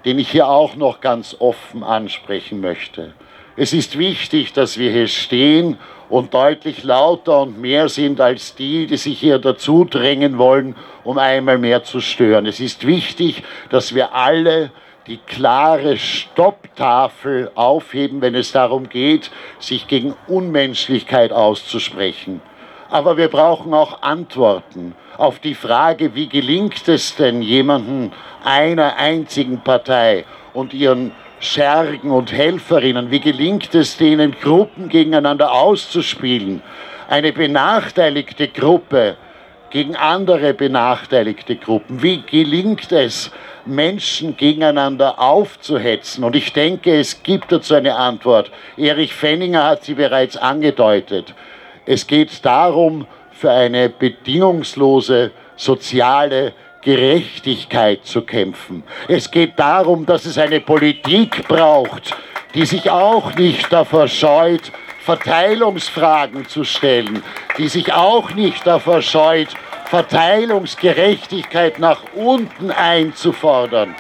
den ich hier auch noch ganz offen ansprechen möchte. Es ist wichtig, dass wir hier stehen und deutlich lauter und mehr sind als die, die sich hier dazu drängen wollen, um einmal mehr zu stören. Es ist wichtig, dass wir alle die klare Stopptafel aufheben, wenn es darum geht, sich gegen Unmenschlichkeit auszusprechen. Aber wir brauchen auch Antworten auf die Frage, wie gelingt es denn jemanden einer einzigen Partei und ihren Schergen und Helferinnen, wie gelingt es denen, Gruppen gegeneinander auszuspielen? Eine benachteiligte Gruppe gegen andere benachteiligte Gruppen. Wie gelingt es, Menschen gegeneinander aufzuhetzen? Und ich denke, es gibt dazu eine Antwort. Erich Fenninger hat sie bereits angedeutet. Es geht darum, für eine bedingungslose soziale Gerechtigkeit zu kämpfen. Es geht darum, dass es eine Politik braucht, die sich auch nicht davor scheut, Verteilungsfragen zu stellen, die sich auch nicht davor scheut, Verteilungsgerechtigkeit nach unten einzufordern.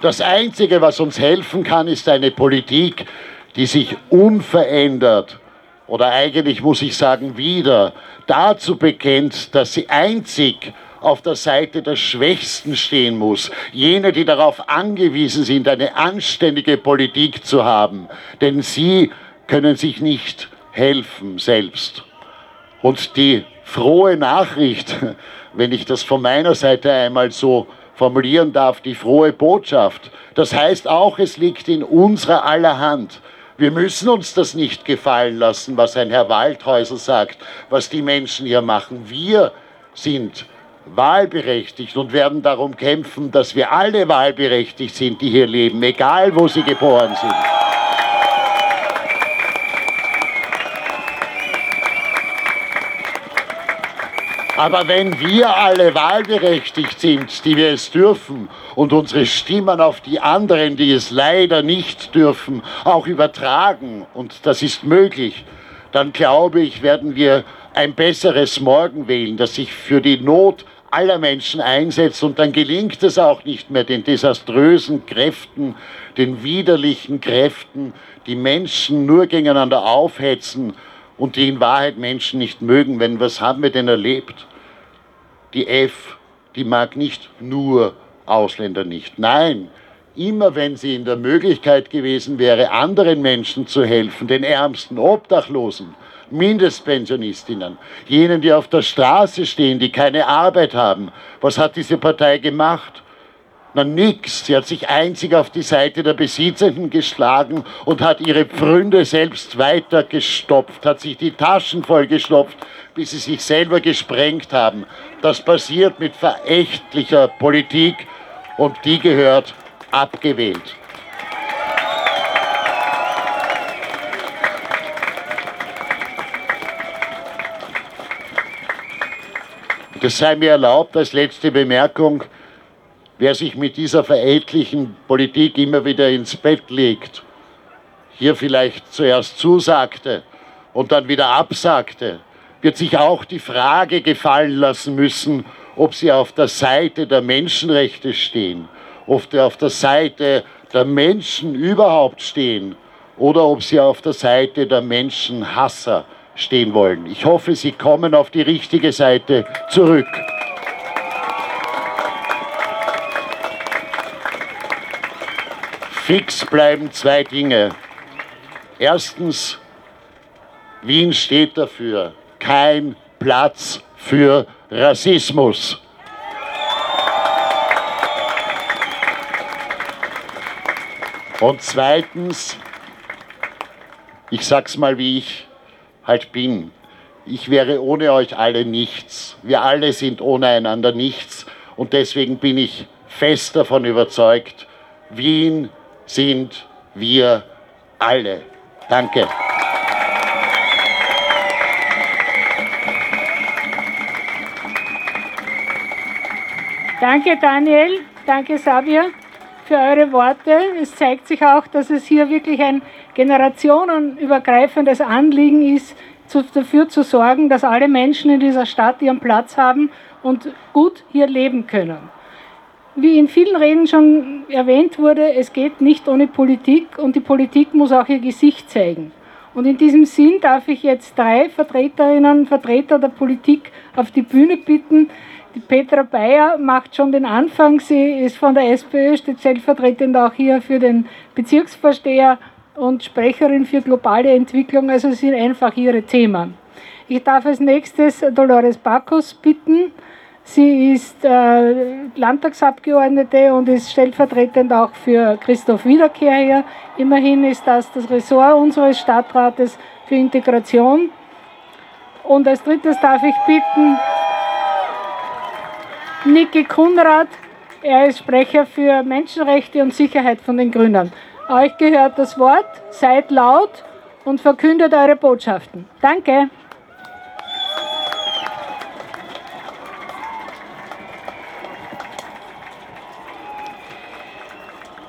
Das Einzige, was uns helfen kann, ist eine Politik, die sich unverändert oder eigentlich muss ich sagen wieder dazu bekennt, dass sie einzig auf der Seite der Schwächsten stehen muss. Jene, die darauf angewiesen sind, eine anständige Politik zu haben. Denn sie können sich nicht helfen selbst. Und die frohe Nachricht, wenn ich das von meiner Seite einmal so formulieren darf, die frohe Botschaft. Das heißt auch, es liegt in unserer aller Hand. Wir müssen uns das nicht gefallen lassen, was ein Herr Waldhäusel sagt, was die Menschen hier machen. Wir sind wahlberechtigt und werden darum kämpfen, dass wir alle wahlberechtigt sind, die hier leben, egal wo sie geboren sind. Aber wenn wir alle wahlberechtigt sind, die wir es dürfen, und unsere Stimmen auf die anderen, die es leider nicht dürfen, auch übertragen, und das ist möglich, dann glaube ich, werden wir ein besseres Morgen wählen, das sich für die Not aller Menschen einsetzt. Und dann gelingt es auch nicht mehr den desaströsen Kräften, den widerlichen Kräften, die Menschen nur gegeneinander aufhetzen und die in Wahrheit Menschen nicht mögen. Wenn was haben wir denn erlebt? Die F, die mag nicht nur Ausländer nicht. Nein, immer wenn sie in der Möglichkeit gewesen wäre, anderen Menschen zu helfen, den ärmsten Obdachlosen, Mindestpensionistinnen, jenen, die auf der Straße stehen, die keine Arbeit haben, was hat diese Partei gemacht? Na nix. Sie hat sich einzig auf die Seite der Besitzenden geschlagen und hat ihre Pfründe selbst weiter gestopft, hat sich die Taschen vollgestopft, bis sie sich selber gesprengt haben. Das passiert mit verächtlicher Politik und die gehört abgewählt. Das sei mir erlaubt als letzte Bemerkung, Wer sich mit dieser verächtlichen Politik immer wieder ins Bett legt, hier vielleicht zuerst zusagte und dann wieder absagte, wird sich auch die Frage gefallen lassen müssen, ob sie auf der Seite der Menschenrechte stehen, ob sie auf der Seite der Menschen überhaupt stehen oder ob sie auf der Seite der Menschenhasser stehen wollen. Ich hoffe, Sie kommen auf die richtige Seite zurück. Fix bleiben zwei Dinge. Erstens, Wien steht dafür, kein Platz für Rassismus. Und zweitens, ich sag's mal, wie ich halt bin. Ich wäre ohne euch alle nichts. Wir alle sind ohne einander nichts. Und deswegen bin ich fest davon überzeugt, Wien sind wir alle. Danke.
Danke Daniel, danke Sabia für eure Worte. Es zeigt sich auch, dass es hier wirklich ein generationenübergreifendes Anliegen ist, dafür zu sorgen, dass alle Menschen in dieser Stadt ihren Platz haben und gut hier leben können. Wie in vielen Reden schon erwähnt wurde, es geht nicht ohne Politik und die Politik muss auch ihr Gesicht zeigen. Und in diesem Sinn darf ich jetzt drei Vertreterinnen und Vertreter der Politik auf die Bühne bitten. Die Petra Bayer macht schon den Anfang. Sie ist von der SPÖ, steht stellvertretend auch hier für den Bezirksvorsteher und Sprecherin für globale Entwicklung. Also sind einfach ihre Themen. Ich darf als nächstes Dolores Bacchus bitten. Sie ist äh, Landtagsabgeordnete und ist stellvertretend auch für Christoph Wiederkehr hier. Immerhin ist das das Ressort unseres Stadtrates für Integration. Und als drittes darf ich bitten Niki Kunrad. Er ist Sprecher für Menschenrechte und Sicherheit von den Grünen. Euch gehört das Wort. Seid laut und verkündet eure Botschaften. Danke.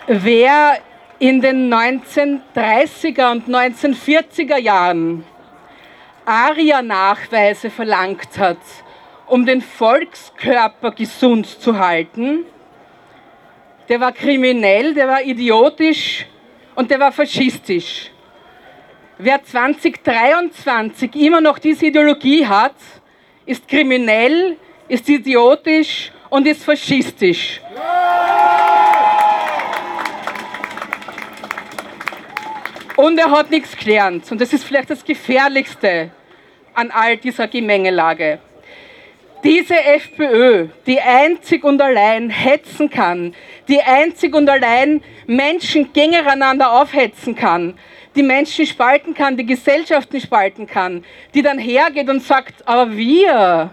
Wer in den 1930er und 1940er Jahren ARIA-Nachweise verlangt hat, um den Volkskörper gesund zu halten, der war kriminell, der war idiotisch und der war faschistisch. Wer 2023 immer noch diese Ideologie hat, ist kriminell, ist idiotisch und ist faschistisch. Und er hat nichts gelernt. Und das ist vielleicht das Gefährlichste an all dieser Gemengelage. Diese FPÖ, die einzig und allein hetzen kann, die einzig und allein Menschen gegeneinander aufhetzen kann, die Menschen spalten kann, die Gesellschaften spalten kann, die dann hergeht und sagt, aber wir,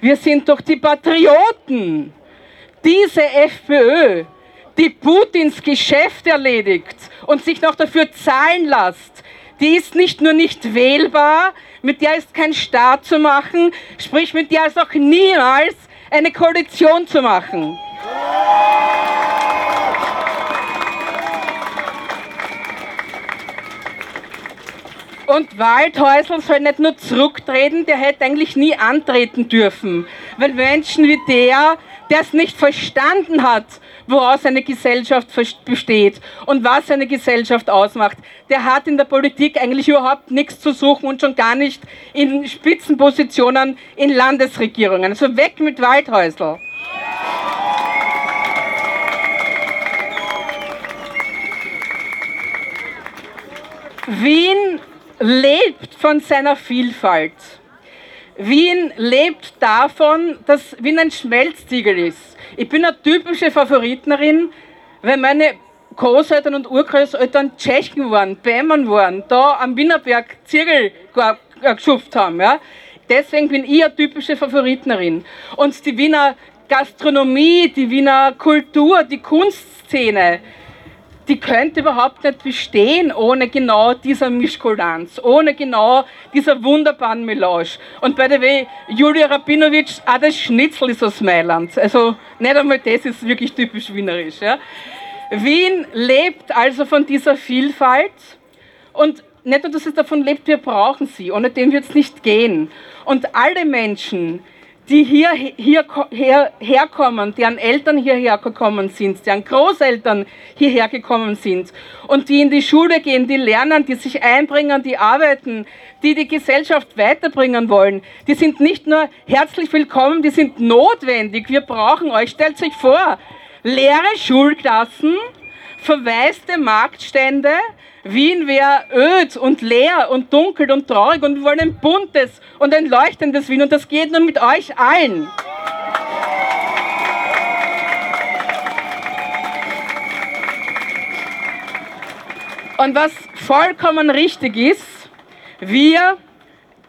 wir sind doch die Patrioten. Diese FPÖ, die Putins Geschäft erledigt und sich noch dafür zahlen lässt, die ist nicht nur nicht wählbar, mit der ist kein Staat zu machen, sprich mit der ist auch niemals eine Koalition zu machen. Und Waldhäusl soll nicht nur zurücktreten, der hätte eigentlich nie antreten dürfen. Weil Menschen wie der, der es nicht verstanden hat, woraus eine Gesellschaft besteht und was eine Gesellschaft ausmacht. Der hat in der Politik eigentlich überhaupt nichts zu suchen und schon gar nicht in Spitzenpositionen in Landesregierungen. Also weg mit Waldhäusl. Wien lebt von seiner Vielfalt. Wien lebt davon, dass Wien ein Schmelztiegel ist. Ich bin eine typische Favoriterin, weil meine Großeltern und Urgroßeltern Tschechen waren, Bämern waren, da am Wienerberg Zirkel geschupft haben. Ja. Deswegen bin ich eine typische Favoriterin. Und die Wiener Gastronomie, die Wiener Kultur, die Kunstszene, die könnte überhaupt nicht bestehen ohne genau dieser Mischkulanz, ohne genau dieser wunderbaren Melange. Und by the way, Julia Rabinovic, auch das Schnitzel ist aus Mailand. Also nicht einmal das ist wirklich typisch wienerisch. Ja. Wien lebt also von dieser Vielfalt und nicht nur, dass es davon lebt, wir brauchen sie. Ohne dem wird es nicht gehen. Und alle Menschen, die hier, hier, her, herkommen, deren Eltern hierher gekommen sind, deren Großeltern hierher gekommen sind und die in die Schule gehen, die lernen, die sich einbringen, die arbeiten, die die Gesellschaft weiterbringen wollen, die sind nicht nur herzlich willkommen, die sind notwendig. Wir brauchen euch. Stellt euch vor, leere Schulklassen, verwaiste Marktstände, Wien wäre öd und leer und dunkel und traurig und wir wollen ein buntes und ein leuchtendes Wien und das geht nur mit euch allen. Und was vollkommen richtig ist, wir,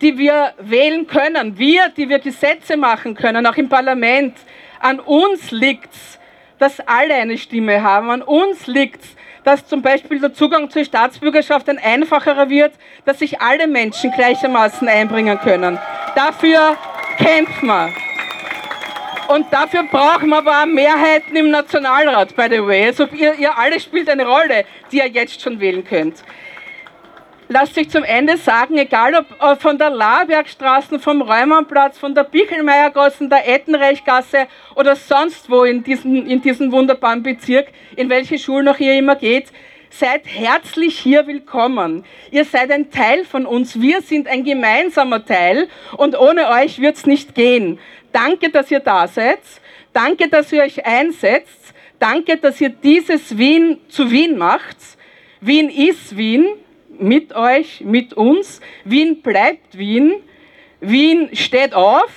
die wir wählen können, wir, die wir Gesetze machen können, auch im Parlament, an uns liegt es, dass alle eine Stimme haben. An uns liegt es, dass zum Beispiel der Zugang zur Staatsbürgerschaft ein einfacherer wird, dass sich alle Menschen gleichermaßen einbringen können. Dafür kämpfen wir. Und dafür brauchen wir aber auch Mehrheiten im Nationalrat, by the way. Also ihr, ihr alle spielt eine Rolle, die ihr jetzt schon wählen könnt. Lasst sich zum Ende sagen, egal ob von der Labergstraße, vom Räumannplatz, von der Bichelmeiergasse, der Ettenreichgasse oder sonst wo in diesem, in diesem wunderbaren Bezirk, in welche Schulen auch ihr immer geht, seid herzlich hier willkommen. Ihr seid ein Teil von uns. Wir sind ein gemeinsamer Teil und ohne euch wird es nicht gehen. Danke, dass ihr da seid. Danke, dass ihr euch einsetzt. Danke, dass ihr dieses Wien zu Wien macht. Wien ist Wien mit euch, mit uns. Wien bleibt Wien. Wien steht auf.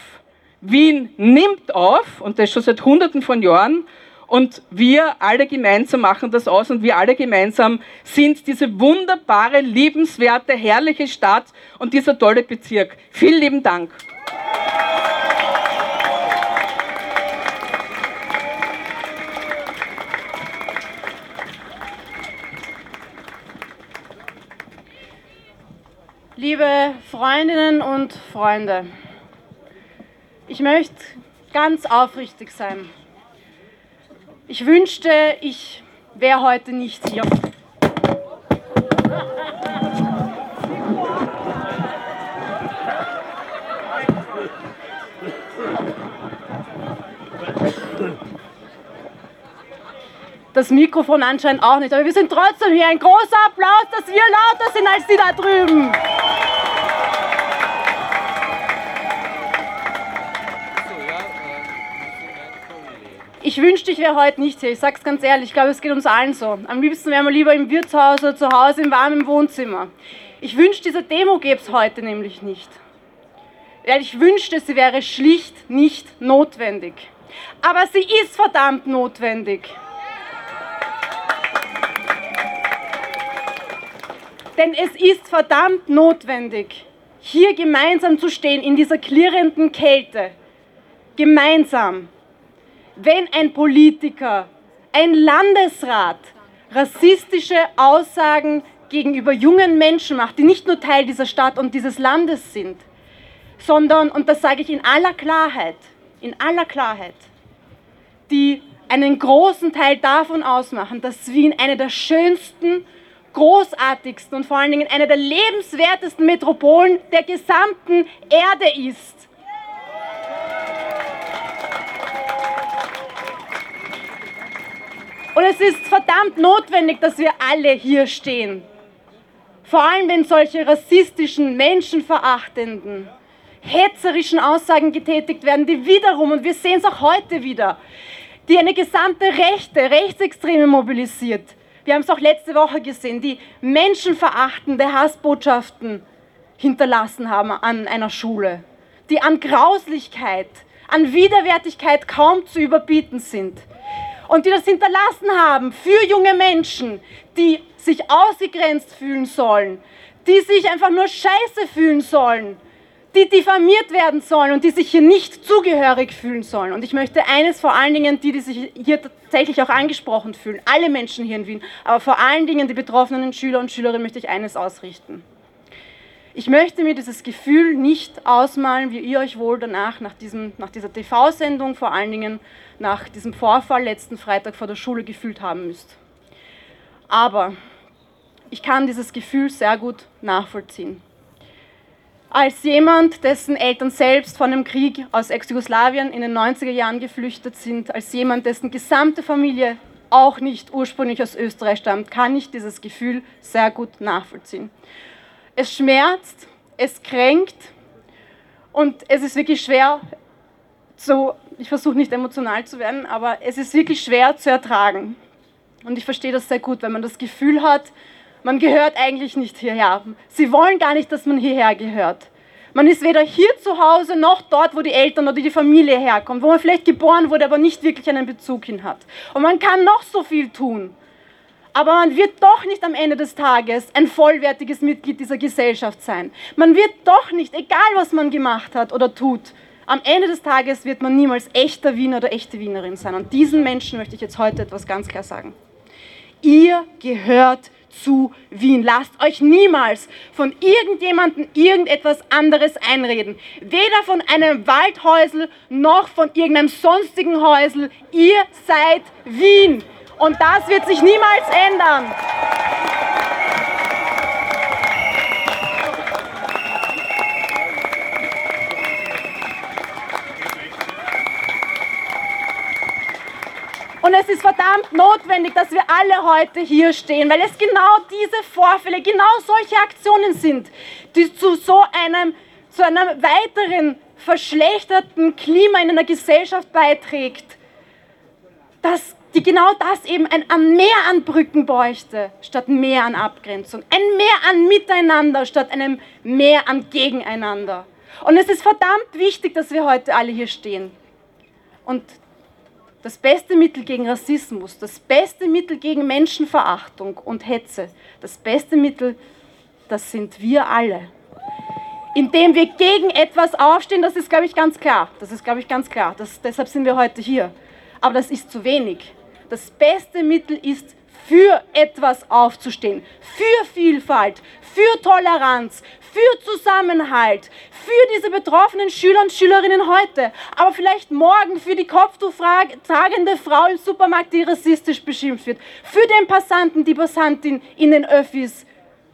Wien nimmt auf und das schon seit Hunderten von Jahren. Und wir alle gemeinsam machen das aus und wir alle gemeinsam sind diese wunderbare, liebenswerte, herrliche Stadt und dieser tolle Bezirk. Vielen lieben Dank.
Liebe Freundinnen und Freunde, ich möchte ganz aufrichtig sein. Ich wünschte, ich wäre heute nicht hier. Das Mikrofon anscheinend auch nicht, aber wir sind trotzdem hier. Ein großer Applaus, dass wir lauter sind als die da drüben. Ich wünschte, ich wäre heute nicht hier. Ich sage es ganz ehrlich, ich glaube, es geht uns allen so. Am liebsten wären wir lieber im Wirtshaus oder zu Hause im warmen Wohnzimmer. Ich wünschte, diese Demo gäbe es heute nämlich nicht. Weil ich wünschte, sie wäre schlicht nicht notwendig. Aber sie ist verdammt notwendig. Denn es ist verdammt notwendig, hier gemeinsam zu stehen in dieser klirrenden Kälte. Gemeinsam wenn ein Politiker, ein Landesrat rassistische Aussagen gegenüber jungen Menschen macht, die nicht nur Teil dieser Stadt und dieses Landes sind, sondern, und das sage ich in aller Klarheit, in aller Klarheit, die einen großen Teil davon ausmachen, dass Wien eine der schönsten, großartigsten und vor allen Dingen eine der lebenswertesten Metropolen der gesamten Erde ist. Und es ist verdammt notwendig, dass wir alle hier stehen. Vor allem, wenn solche rassistischen, menschenverachtenden, hetzerischen Aussagen getätigt werden, die wiederum, und wir sehen es auch heute wieder, die eine gesamte Rechte, Rechtsextreme mobilisiert. Wir haben es auch letzte Woche gesehen, die menschenverachtende Hassbotschaften hinterlassen haben an einer Schule, die an Grauslichkeit, an Widerwärtigkeit kaum zu überbieten sind. Und die das hinterlassen haben für junge Menschen, die sich ausgegrenzt fühlen sollen, die sich einfach nur scheiße fühlen sollen, die diffamiert werden sollen und die sich hier nicht zugehörig fühlen sollen. Und ich möchte eines vor allen Dingen, die, die sich hier tatsächlich auch angesprochen fühlen, alle Menschen hier in Wien, aber vor allen Dingen die betroffenen Schüler und Schülerinnen möchte ich eines ausrichten. Ich möchte mir dieses Gefühl nicht ausmalen, wie ihr euch wohl danach, nach, diesem, nach dieser TV-Sendung, vor allen Dingen nach diesem Vorfall letzten Freitag vor der Schule gefühlt haben müsst. Aber ich kann dieses Gefühl sehr gut nachvollziehen. Als jemand, dessen Eltern selbst von einem Krieg aus Ex-Jugoslawien in den 90er Jahren geflüchtet sind, als jemand, dessen gesamte Familie auch nicht ursprünglich aus Österreich stammt, kann ich dieses Gefühl sehr gut nachvollziehen. Es schmerzt, es kränkt und es ist wirklich schwer, so, ich versuche nicht emotional zu werden, aber es ist wirklich schwer zu ertragen. Und ich verstehe das sehr gut, wenn man das Gefühl hat, man gehört eigentlich nicht hierher. Sie wollen gar nicht, dass man hierher gehört. Man ist weder hier zu Hause noch dort, wo die Eltern oder die Familie herkommt, wo man vielleicht geboren wurde, aber nicht wirklich einen Bezug hin hat. Und man kann noch so viel tun aber man wird doch nicht am Ende des Tages ein vollwertiges Mitglied dieser Gesellschaft sein. Man wird doch nicht, egal was man gemacht hat oder tut, am Ende des Tages wird man niemals echter Wiener oder echte Wienerin sein. Und diesen Menschen möchte ich jetzt heute etwas ganz klar sagen. Ihr gehört zu Wien. Lasst euch niemals von irgendjemandem irgendetwas anderes einreden. Weder von einem Waldhäusel noch von irgendeinem sonstigen Häusel. Ihr seid Wien. Und das wird sich niemals ändern. Und es ist verdammt notwendig, dass wir alle heute hier stehen, weil es genau diese Vorfälle, genau solche Aktionen sind, die zu so einem, zu einem weiteren verschlechterten Klima in einer Gesellschaft beiträgt, dass die genau das eben ein, ein Mehr an Brücken bräuchte, statt mehr an Abgrenzung. Ein Mehr an Miteinander, statt einem Mehr an Gegeneinander. Und es ist verdammt wichtig, dass wir heute alle hier stehen. Und das beste Mittel gegen Rassismus, das beste Mittel gegen Menschenverachtung und Hetze, das beste Mittel, das sind wir alle. Indem wir gegen etwas aufstehen, das ist, glaube ich, ganz klar. Das ist, glaube ich, ganz klar. Das, deshalb sind wir heute hier. Aber das ist zu wenig. Das beste Mittel ist, für etwas aufzustehen. Für Vielfalt, für Toleranz, für Zusammenhalt, für diese betroffenen Schüler und Schülerinnen heute, aber vielleicht morgen für die kopftuchtragende Frau im Supermarkt, die rassistisch beschimpft wird, für den Passanten, die Passantin in den Öffis,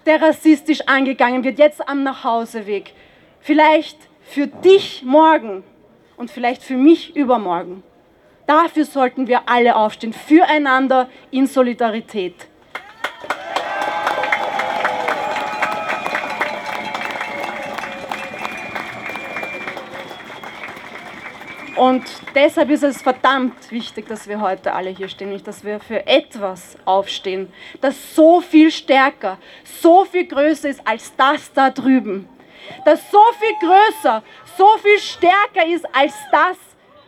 der rassistisch angegangen wird, jetzt am Nachhauseweg. Vielleicht für dich morgen und vielleicht für mich übermorgen. Dafür sollten wir alle aufstehen, füreinander in Solidarität. Und deshalb ist es verdammt wichtig, dass wir heute alle hier stehen, nicht, dass wir für etwas aufstehen, das so viel stärker, so viel größer ist als das da drüben. Das so viel größer, so viel stärker ist als das,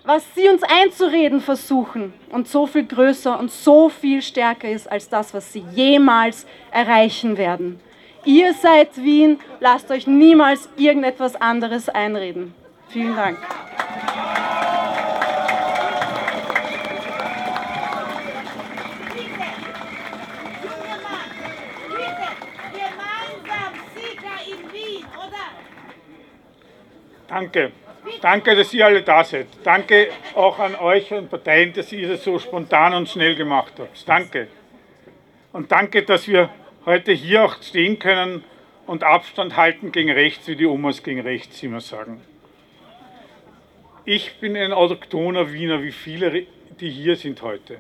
was sie uns einzureden versuchen und so viel größer und so viel stärker ist als das, was sie jemals erreichen werden. Ihr seid Wien, lasst euch niemals irgendetwas anderes einreden. Vielen Dank.
Danke. Danke, dass ihr alle da seid. Danke auch an euch und Parteien, dass ihr das so spontan und schnell gemacht habt. Danke. Und danke, dass wir heute hier auch stehen können und Abstand halten gegen rechts, wie die Omas gegen rechts immer sagen. Ich bin ein autochthoner Wiener, wie viele, die hier sind heute.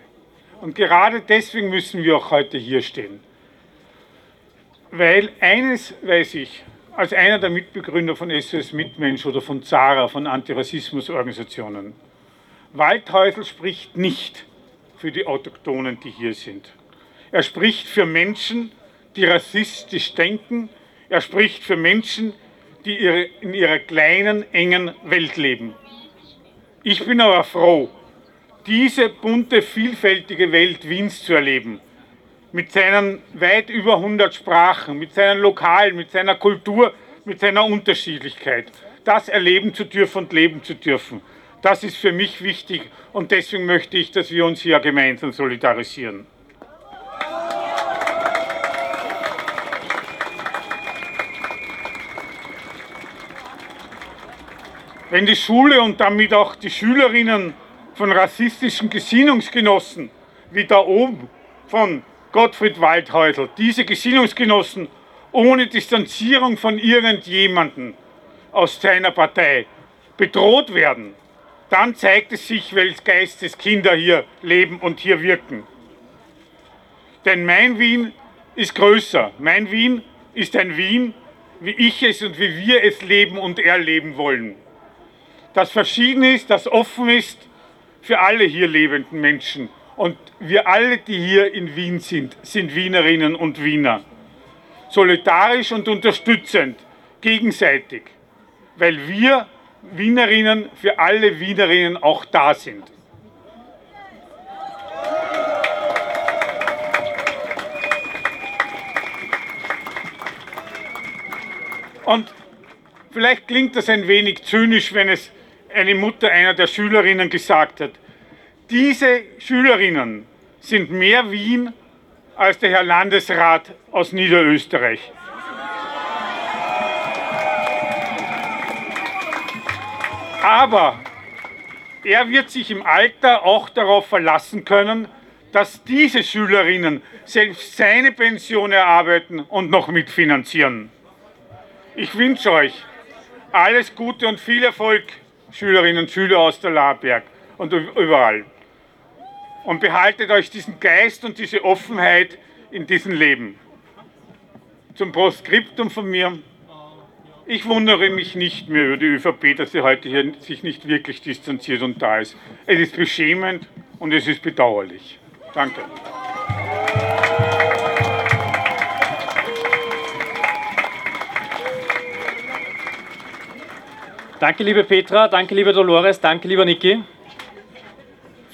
Und gerade deswegen müssen wir auch heute hier stehen. Weil eines weiß ich, als einer der Mitbegründer von SOS Mitmensch oder von ZARA, von Antirassismusorganisationen. Waldhäusl spricht nicht für die Autochtonen, die hier sind. Er spricht für Menschen, die rassistisch denken. Er spricht für Menschen, die in ihrer kleinen, engen Welt leben. Ich bin aber froh, diese bunte, vielfältige Welt Wiens zu erleben mit seinen weit über 100 Sprachen, mit seinen Lokalen, mit seiner Kultur, mit seiner Unterschiedlichkeit. Das erleben zu dürfen und leben zu dürfen. Das ist für mich wichtig und deswegen möchte ich, dass wir uns hier gemeinsam solidarisieren. Wenn die Schule und damit auch die Schülerinnen von rassistischen Gesinnungsgenossen wie da oben von Gottfried Waldhäusl, diese Gesinnungsgenossen ohne Distanzierung von irgendjemandem aus seiner Partei bedroht werden, dann zeigt es sich, welches Geistes Kinder hier leben und hier wirken. Denn mein Wien ist größer. Mein Wien ist ein Wien, wie ich es und wie wir es leben und erleben wollen. Das verschieden ist, das offen ist für alle hier lebenden Menschen und wir alle, die hier in Wien sind, sind Wienerinnen und Wiener. Solidarisch und unterstützend, gegenseitig, weil wir Wienerinnen für alle Wienerinnen auch da sind. Und vielleicht klingt das ein wenig zynisch, wenn es eine Mutter einer der Schülerinnen gesagt hat. Diese Schülerinnen sind mehr Wien als der Herr Landesrat aus Niederösterreich. Aber er wird sich im Alter auch darauf verlassen können, dass diese Schülerinnen selbst seine Pension erarbeiten und noch mitfinanzieren. Ich wünsche euch alles Gute und viel Erfolg, Schülerinnen und Schüler aus der Laberg und überall.
Und behaltet euch diesen Geist und diese Offenheit in diesem Leben. Zum Proskriptum von mir. Ich wundere mich nicht mehr über die ÖVP, dass sie heute hier sich nicht wirklich distanziert und da ist. Es ist beschämend und es ist bedauerlich. Danke.
Danke, liebe Petra, danke, liebe Dolores, danke, lieber Niki.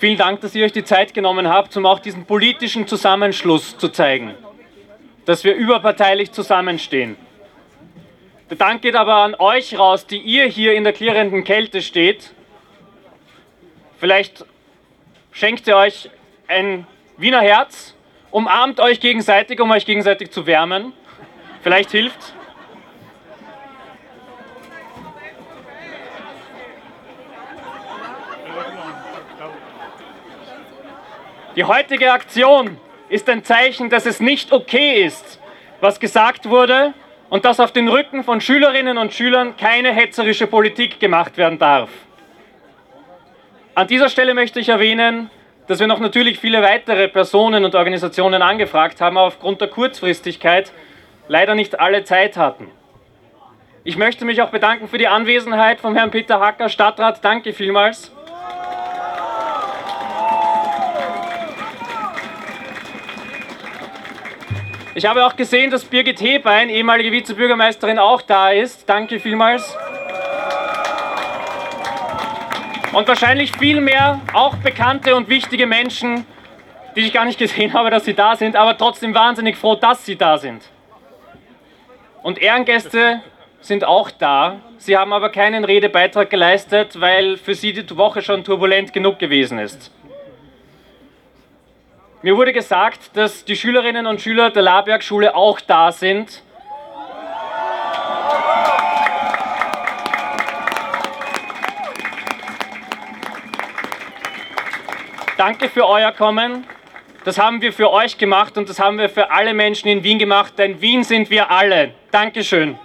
Vielen Dank, dass ihr euch die Zeit genommen habt, um auch diesen politischen Zusammenschluss zu zeigen, dass wir überparteilich zusammenstehen. Der Dank geht aber an euch raus, die ihr hier in der klirrenden Kälte steht. Vielleicht schenkt ihr euch ein Wiener Herz, umarmt euch gegenseitig, um euch gegenseitig zu wärmen. Vielleicht hilft's. Die heutige Aktion ist ein Zeichen, dass es nicht okay ist, was gesagt wurde und dass auf den Rücken von Schülerinnen und Schülern keine hetzerische Politik gemacht werden darf. An dieser Stelle möchte ich erwähnen, dass wir noch natürlich viele weitere Personen und Organisationen angefragt haben, aber aufgrund der Kurzfristigkeit leider nicht alle Zeit hatten. Ich möchte mich auch bedanken für die Anwesenheit von Herrn Peter Hacker, Stadtrat. Danke vielmals. Ich habe auch gesehen, dass Birgit Hebein, ehemalige Vizebürgermeisterin, auch da ist. Danke vielmals. Und wahrscheinlich viel mehr auch bekannte und wichtige Menschen, die ich gar nicht gesehen habe, dass sie da sind, aber trotzdem wahnsinnig froh, dass sie da sind. Und Ehrengäste sind auch da. Sie haben aber keinen Redebeitrag geleistet, weil für sie die Woche schon turbulent genug gewesen ist. Mir wurde gesagt, dass die Schülerinnen und Schüler der Laberg-Schule auch da sind. Danke für euer Kommen. Das haben wir für euch gemacht und das haben wir für alle Menschen in Wien gemacht, denn Wien sind wir alle. Dankeschön.